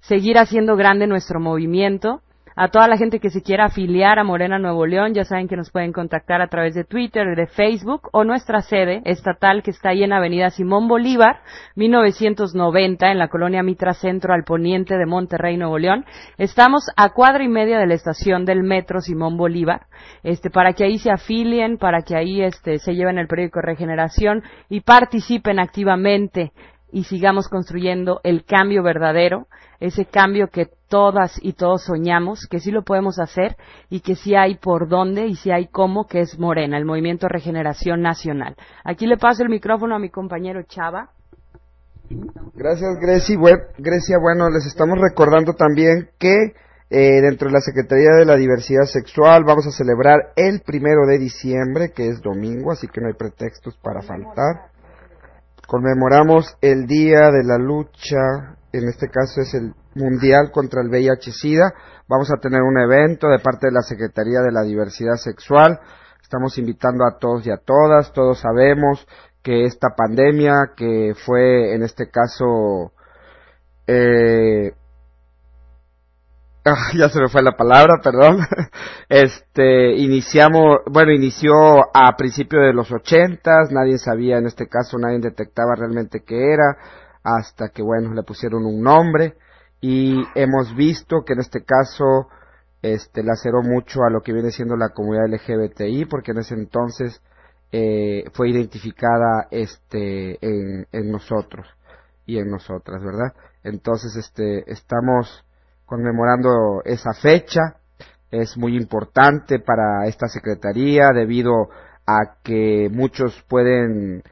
seguir haciendo grande nuestro movimiento. A toda la gente que se quiera afiliar a Morena Nuevo León, ya saben que nos pueden contactar a través de Twitter, de Facebook o nuestra sede estatal que está ahí en Avenida Simón Bolívar, 1990, en la colonia Mitra Centro, al poniente de Monterrey, Nuevo León. Estamos a cuadra y media de la estación del metro Simón Bolívar, este, para que ahí se afilien, para que ahí este, se lleven el periódico Regeneración y participen activamente y sigamos construyendo el cambio verdadero, ese cambio que todas y todos soñamos, que sí lo podemos hacer y que sí hay por dónde y sí hay cómo, que es Morena, el Movimiento Regeneración Nacional. Aquí le paso el micrófono a mi compañero Chava. Gracias, Grecia. Bue- Grecia, bueno, les estamos recordando también que eh, dentro de la Secretaría de la Diversidad Sexual vamos a celebrar el primero de diciembre, que es domingo, así que no hay pretextos para faltar. Conmemoramos el Día de la Lucha, en este caso es el Mundial contra el VIH-Sida. Vamos a tener un evento de parte de la Secretaría de la Diversidad Sexual. Estamos invitando a todos y a todas. Todos sabemos que esta pandemia, que fue en este caso, eh, ah, ya se me fue la palabra, perdón. [LAUGHS] Este, iniciamos, bueno, inició a principios de los ochentas, nadie sabía, en este caso nadie detectaba realmente qué era, hasta que, bueno, le pusieron un nombre y hemos visto que en este caso, este, laceró mucho a lo que viene siendo la comunidad LGBTI, porque en ese entonces, eh, fue identificada, este, en, en nosotros y en nosotras, ¿verdad? Entonces, este, estamos conmemorando esa fecha. Es muy importante para esta secretaría debido a que muchos pueden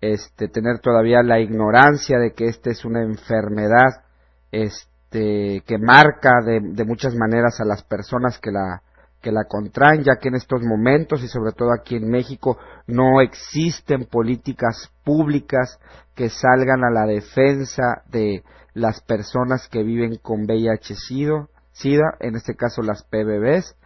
este, tener todavía la ignorancia de que esta es una enfermedad este, que marca de, de muchas maneras a las personas que la, que la contraen, ya que en estos momentos y sobre todo aquí en México no existen políticas públicas que salgan a la defensa de las personas que viven con VIH SIDA, en este caso las PBBs.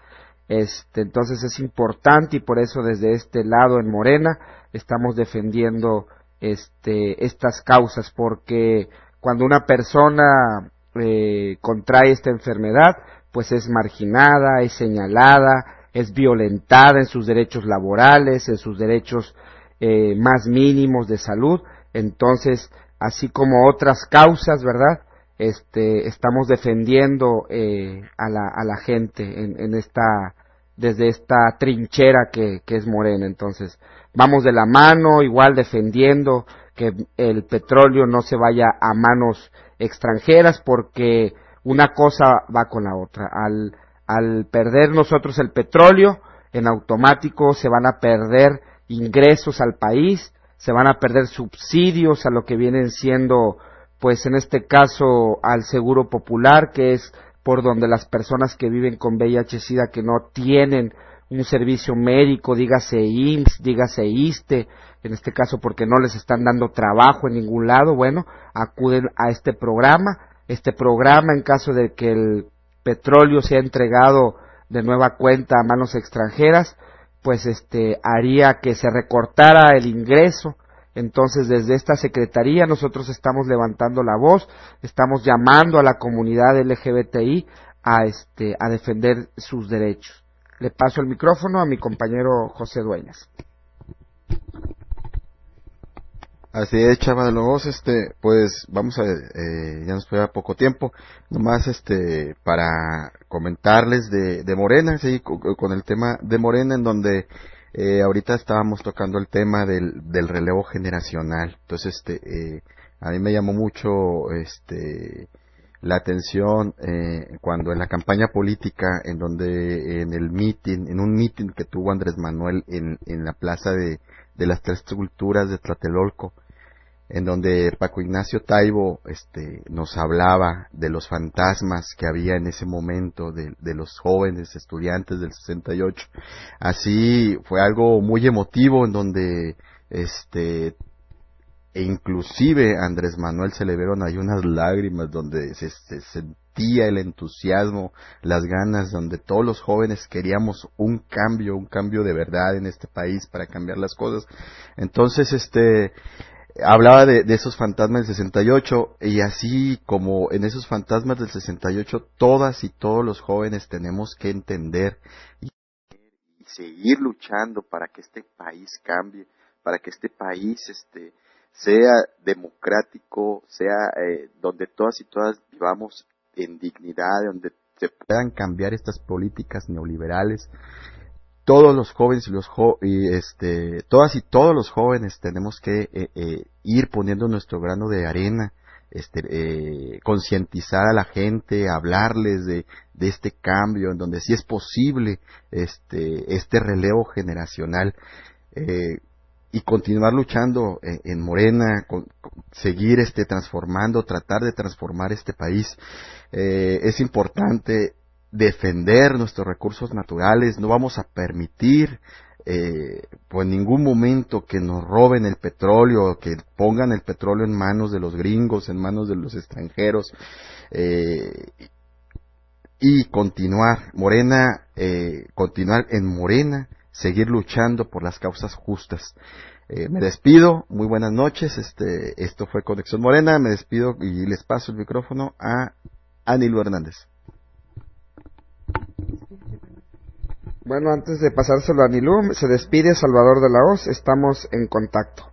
Este, entonces es importante y por eso desde este lado en Morena estamos defendiendo este, estas causas porque cuando una persona eh, contrae esta enfermedad pues es marginada, es señalada, es violentada en sus derechos laborales, en sus derechos eh, más mínimos de salud. Entonces, así como otras causas, ¿verdad? este, estamos defendiendo eh, a, la, a la gente en, en esta, desde esta trinchera que, que es Morena. Entonces, vamos de la mano, igual defendiendo que el petróleo no se vaya a manos extranjeras porque una cosa va con la otra. Al, al perder nosotros el petróleo, en automático se van a perder ingresos al país, se van a perder subsidios a lo que vienen siendo, pues en este caso, al seguro popular, que es por donde las personas que viven con VIH-Sida que no tienen un servicio médico, dígase IMSS, dígase ISTE, en este caso porque no les están dando trabajo en ningún lado, bueno, acuden a este programa. Este programa, en caso de que el petróleo sea entregado de nueva cuenta a manos extranjeras, pues este haría que se recortara el ingreso. Entonces, desde esta secretaría nosotros estamos levantando la voz, estamos llamando a la comunidad LGBTI a este a defender sus derechos. Le paso el micrófono a mi compañero José Dueñas. Así es, Chava de los este, pues vamos a, eh, ya nos queda poco tiempo, nomás este, para comentarles de, de Morena, sí, con, el tema de Morena, en donde eh, ahorita estábamos tocando el tema del, del relevo generacional. Entonces, este, eh, a mí me llamó mucho, este, la atención eh, cuando en la campaña política, en donde en el meeting, en un meeting que tuvo Andrés Manuel en, en la plaza de, de las tres culturas de Tlatelolco, en donde Paco Ignacio Taibo este, nos hablaba de los fantasmas que había en ese momento, de, de, los jóvenes estudiantes del 68. Así fue algo muy emotivo en donde este e inclusive Andrés Manuel se le vieron ahí unas lágrimas donde se, se, sentía el entusiasmo, las ganas, donde todos los jóvenes queríamos un cambio, un cambio de verdad en este país para cambiar las cosas. Entonces, este, hablaba de, de, esos fantasmas del 68 y así como en esos fantasmas del 68 todas y todos los jóvenes tenemos que entender y, seguir luchando para que este país cambie, para que este país este sea democrático, sea eh, donde todas y todas vivamos en dignidad, donde se puedan cambiar estas políticas neoliberales todos los jóvenes y los y este todas y todos los jóvenes tenemos que eh, eh, ir poniendo nuestro grano de arena este eh, concientizar a la gente hablarles de, de este cambio en donde sí es posible este este relevo generacional eh, y continuar luchando en, en Morena, con, seguir este transformando, tratar de transformar este país. Es importante defender nuestros recursos naturales, no vamos a permitir eh, por ningún momento que nos roben el petróleo, que pongan el petróleo en manos de los gringos, en manos de los extranjeros, eh, y continuar, Morena, eh, continuar en Morena, seguir luchando por las causas justas. Eh, me despido, muy buenas noches, este, esto fue Conexión Morena, me despido y les paso el micrófono a Anilo Hernández. Bueno, antes de pasárselo a Nilú, se despide Salvador de la Hoz, estamos en contacto.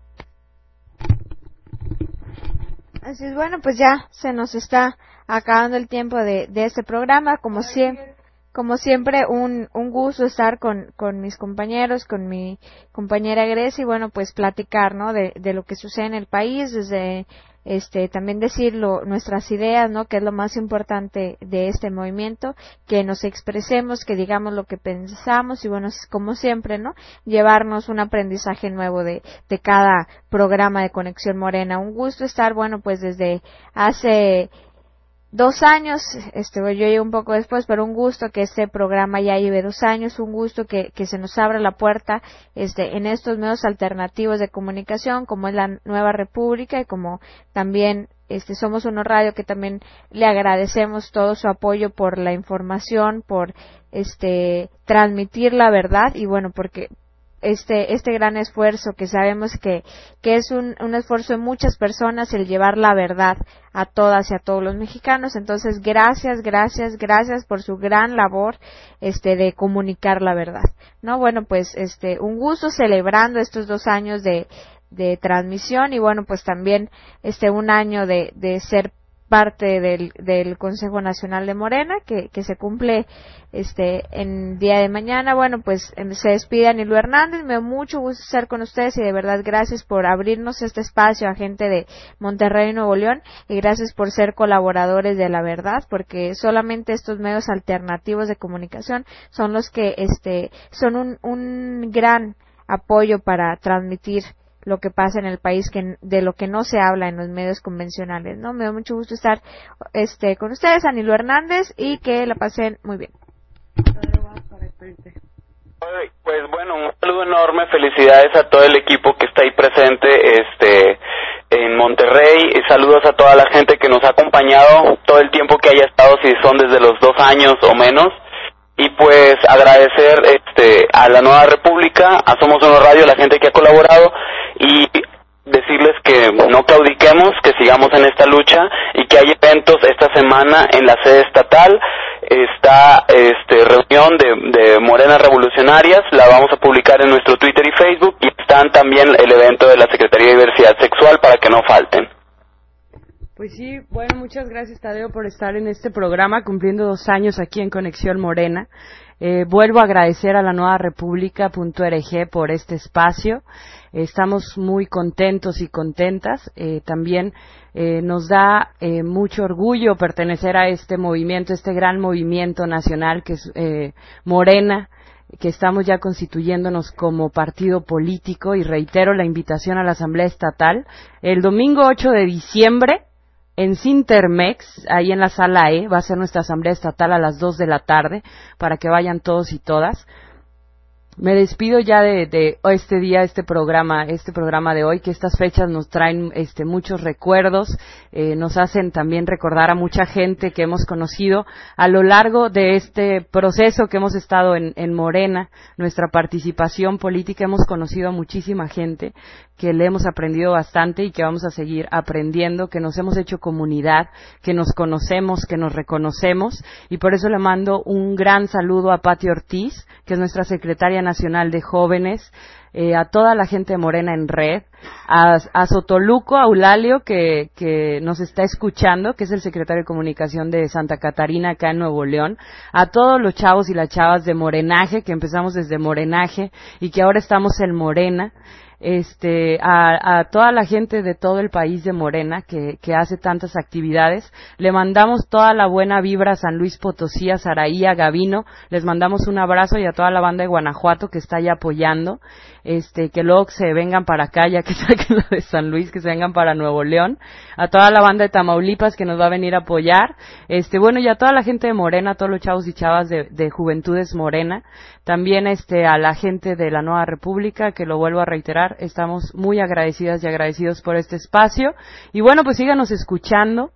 Así es, bueno, pues ya se nos está acabando el tiempo de, de este programa, como siempre. Como siempre, un, un gusto estar con, con mis compañeros, con mi compañera Grecia y bueno, pues platicar, ¿no? De, de lo que sucede en el país, desde este también decirlo nuestras ideas no que es lo más importante de este movimiento que nos expresemos que digamos lo que pensamos y bueno como siempre no llevarnos un aprendizaje nuevo de, de cada programa de conexión morena. Un gusto estar bueno pues desde hace dos años, este, yo llegué un poco después, pero un gusto que este programa ya lleve dos años, un gusto que, que se nos abra la puerta este, en estos medios alternativos de comunicación, como es la Nueva República y como también este, somos uno radio que también le agradecemos todo su apoyo por la información, por este, transmitir la verdad y bueno, porque este, este gran esfuerzo que sabemos que, que es un, un, esfuerzo de muchas personas el llevar la verdad a todas y a todos los mexicanos. Entonces, gracias, gracias, gracias por su gran labor, este, de comunicar la verdad. No, bueno, pues, este, un gusto celebrando estos dos años de, de transmisión y bueno, pues también, este, un año de, de ser parte del, del Consejo Nacional de Morena, que, que se cumple este en día de mañana. Bueno, pues em, se despide Anilo Hernández, me da mucho gusto estar con ustedes y de verdad gracias por abrirnos este espacio a gente de Monterrey, Nuevo León y gracias por ser colaboradores de la verdad, porque solamente estos medios alternativos de comunicación son los que este son un, un gran apoyo para transmitir lo que pasa en el país que de lo que no se habla en los medios convencionales, ¿no? Me da mucho gusto estar este con ustedes, Anilo Hernández y que la pasen muy bien. Pues bueno, un saludo enorme, felicidades a todo el equipo que está ahí presente este en Monterrey, y saludos a toda la gente que nos ha acompañado todo el tiempo que haya estado, si son desde los dos años o menos y pues agradecer este a la Nueva República, a Somos Uno Radio, a la gente que ha colaborado y decirles que no claudiquemos, que sigamos en esta lucha y que hay eventos esta semana en la sede estatal. Está este reunión de, de Morenas Revolucionarias, la vamos a publicar en nuestro Twitter y Facebook y están también el evento de la Secretaría de Diversidad Sexual para que no falten. Pues sí, bueno, muchas gracias Tadeo por estar en este programa, cumpliendo dos años aquí en Conexión Morena. Eh, vuelvo a agradecer a la nueva república.org por este espacio. estamos muy contentos y contentas. Eh, también eh, nos da eh, mucho orgullo pertenecer a este movimiento, este gran movimiento nacional que es eh, Morena que estamos ya constituyéndonos como partido político y reitero la invitación a la Asamblea Estatal el domingo 8 de diciembre en Sintermex, ahí en la sala E, va a ser nuestra asamblea estatal a las 2 de la tarde, para que vayan todos y todas. Me despido ya de, de, este día, este programa, este programa de hoy, que estas fechas nos traen este, muchos recuerdos, eh, nos hacen también recordar a mucha gente que hemos conocido a lo largo de este proceso que hemos estado en, en Morena, nuestra participación política, hemos conocido a muchísima gente que le hemos aprendido bastante y que vamos a seguir aprendiendo, que nos hemos hecho comunidad, que nos conocemos, que nos reconocemos. Y por eso le mando un gran saludo a Pati Ortiz, que es nuestra secretaria nacional de jóvenes, eh, a toda la gente de Morena en red, a, a Sotoluco, a Eulalio, que, que nos está escuchando, que es el secretario de comunicación de Santa Catarina acá en Nuevo León, a todos los chavos y las chavas de Morenaje, que empezamos desde Morenaje y que ahora estamos en Morena, este, a, a, toda la gente de todo el país de Morena que, que, hace tantas actividades. Le mandamos toda la buena vibra a San Luis Potosí, a Saraí, a Gavino. Les mandamos un abrazo y a toda la banda de Guanajuato que está ahí apoyando. Este, que luego se vengan para acá, ya que [LAUGHS] saquen lo de San Luis, que se vengan para Nuevo León. A toda la banda de Tamaulipas que nos va a venir a apoyar. Este, bueno, y a toda la gente de Morena, a todos los chavos y chavas de, de Juventudes Morena. También este, a la gente de la Nueva República, que lo vuelvo a reiterar, estamos muy agradecidas y agradecidos por este espacio. Y bueno, pues síganos escuchando,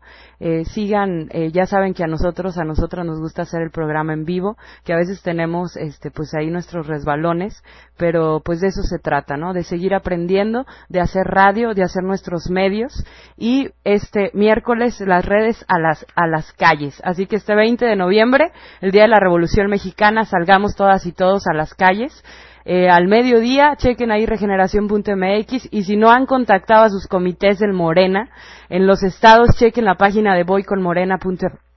eh, sigan, eh, ya saben que a nosotros, a nosotros nos gusta hacer el programa en vivo, que a veces tenemos, este, pues ahí nuestros resbalones, pero pues de eso se trata, ¿no? De seguir aprendiendo, de hacer radio, de hacer nuestros medios y este miércoles las redes a las, a las calles. Así que este 20 de noviembre, el Día de la Revolución Mexicana, salgamos todas y todos a las calles. Eh, al mediodía, chequen ahí regeneración.mx y si no han contactado a sus comités del Morena, en los estados chequen la página de voyconmorena.mx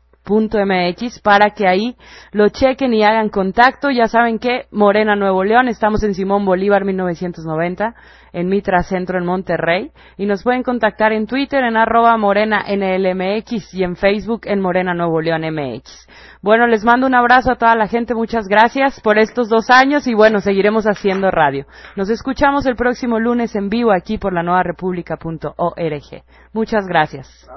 para que ahí lo chequen y hagan contacto. Ya saben que Morena Nuevo León, estamos en Simón Bolívar 1990, en Mitra Centro en Monterrey, y nos pueden contactar en Twitter en arroba morena NLMX y en Facebook en Morena Nuevo León MX. Bueno, les mando un abrazo a toda la gente, muchas gracias por estos dos años y bueno, seguiremos haciendo radio. Nos escuchamos el próximo lunes en vivo aquí por la nueva república.org. Muchas gracias.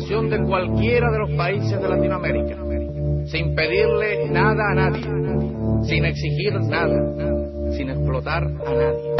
De cualquiera de los países de Latinoamérica, sin pedirle nada a nadie, sin exigir nada, sin explotar a nadie.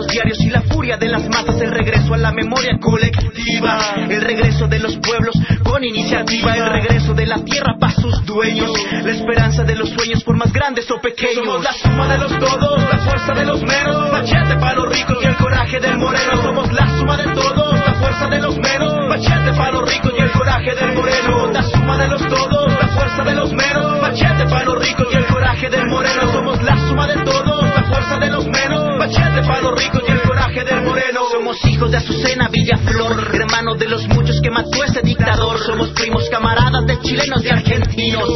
Los diarios y la furia de las masas, el regreso a la memoria colectiva, el regreso de los pueblos con iniciativa, el regreso de la tierra para sus dueños, la esperanza de los sueños por más grandes o pequeños. Somos la suma de los todos, la fuerza de los menos, machete para los ricos y el coraje del moreno. Somos la suma de todos, la fuerza de los menos, machete para los ricos y el coraje del moreno. La suma de los todos, la fuerza de los menos, machete para los ricos y el coraje del moreno. Somos la suma de todos, fuerza de los menos, machete para los ricos y el coraje del moreno. Somos hijos de Azucena Villaflor, hermanos de los muchos que mató ese dictador. Somos primos camaradas de chilenos y argentinos.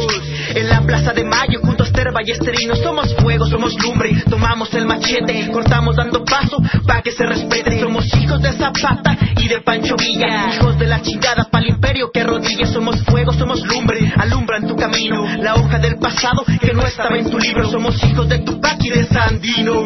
En la plaza de Mayo, junto a Esther Ballesterino, somos fuego, somos lumbre. Tomamos el machete, cortamos dando paso para que se respete. Somos hijos de Zapata y de Pancho Villa, hijos de la chingada para el imperio que rodilla. Somos fuego, somos lumbre, alumbran tu camino. La hoja del pasado que no estaba en tu libro. Somos hijos de Tupac y de Sandino.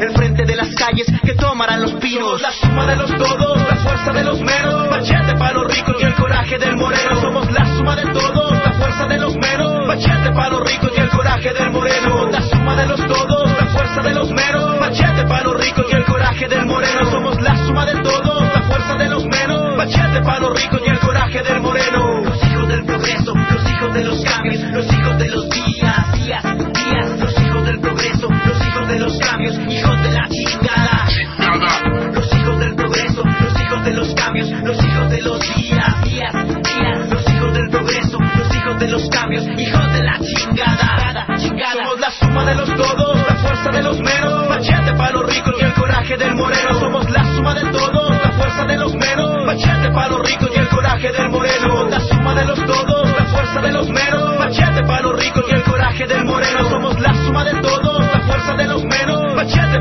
El frente de las calles que tomarán los pinos. La suma de los todos, la fuerza de los menos. Machete para los ricos y el coraje del moreno. Somos la suma de todos, la fuerza de los menos. Machete para los ricos y el coraje del moreno. La suma de los todos, la fuerza de los menos. Machete para los ricos y el coraje del moreno. Somos la suma de todos, la fuerza de los menos. Machete para los ricos y el coraje del moreno. Los hijos del progreso, los hijos de los cambios, los hijos de los días, días, días. Los hijos del progreso, de hijos de la chingada. Los hijos del progreso, los hijos de los cambios, los hijos de los días, días, días. Los hijos del progreso, los hijos de los cambios, hijos de la chingada. chingada. Somos la suma de los todos, la fuerza de los menos. Machete para los ricos y el coraje del moreno. Somos la suma de todos, la fuerza de los menos. Machete para los ricos y el coraje del moreno. La suma de los todos, la fuerza de los menos. Machete para los ricos y el coraje del moreno. Somos la suma de todos,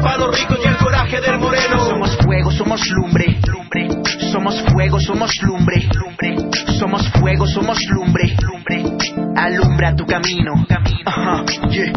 para los ricos y el coraje del moreno. Somos fuego, somos lumbre, lumbre. Somos fuego, somos lumbre, lumbre. Somos fuego, somos lumbre, lumbre. Alumbra tu camino, camino. Ajá, yeah.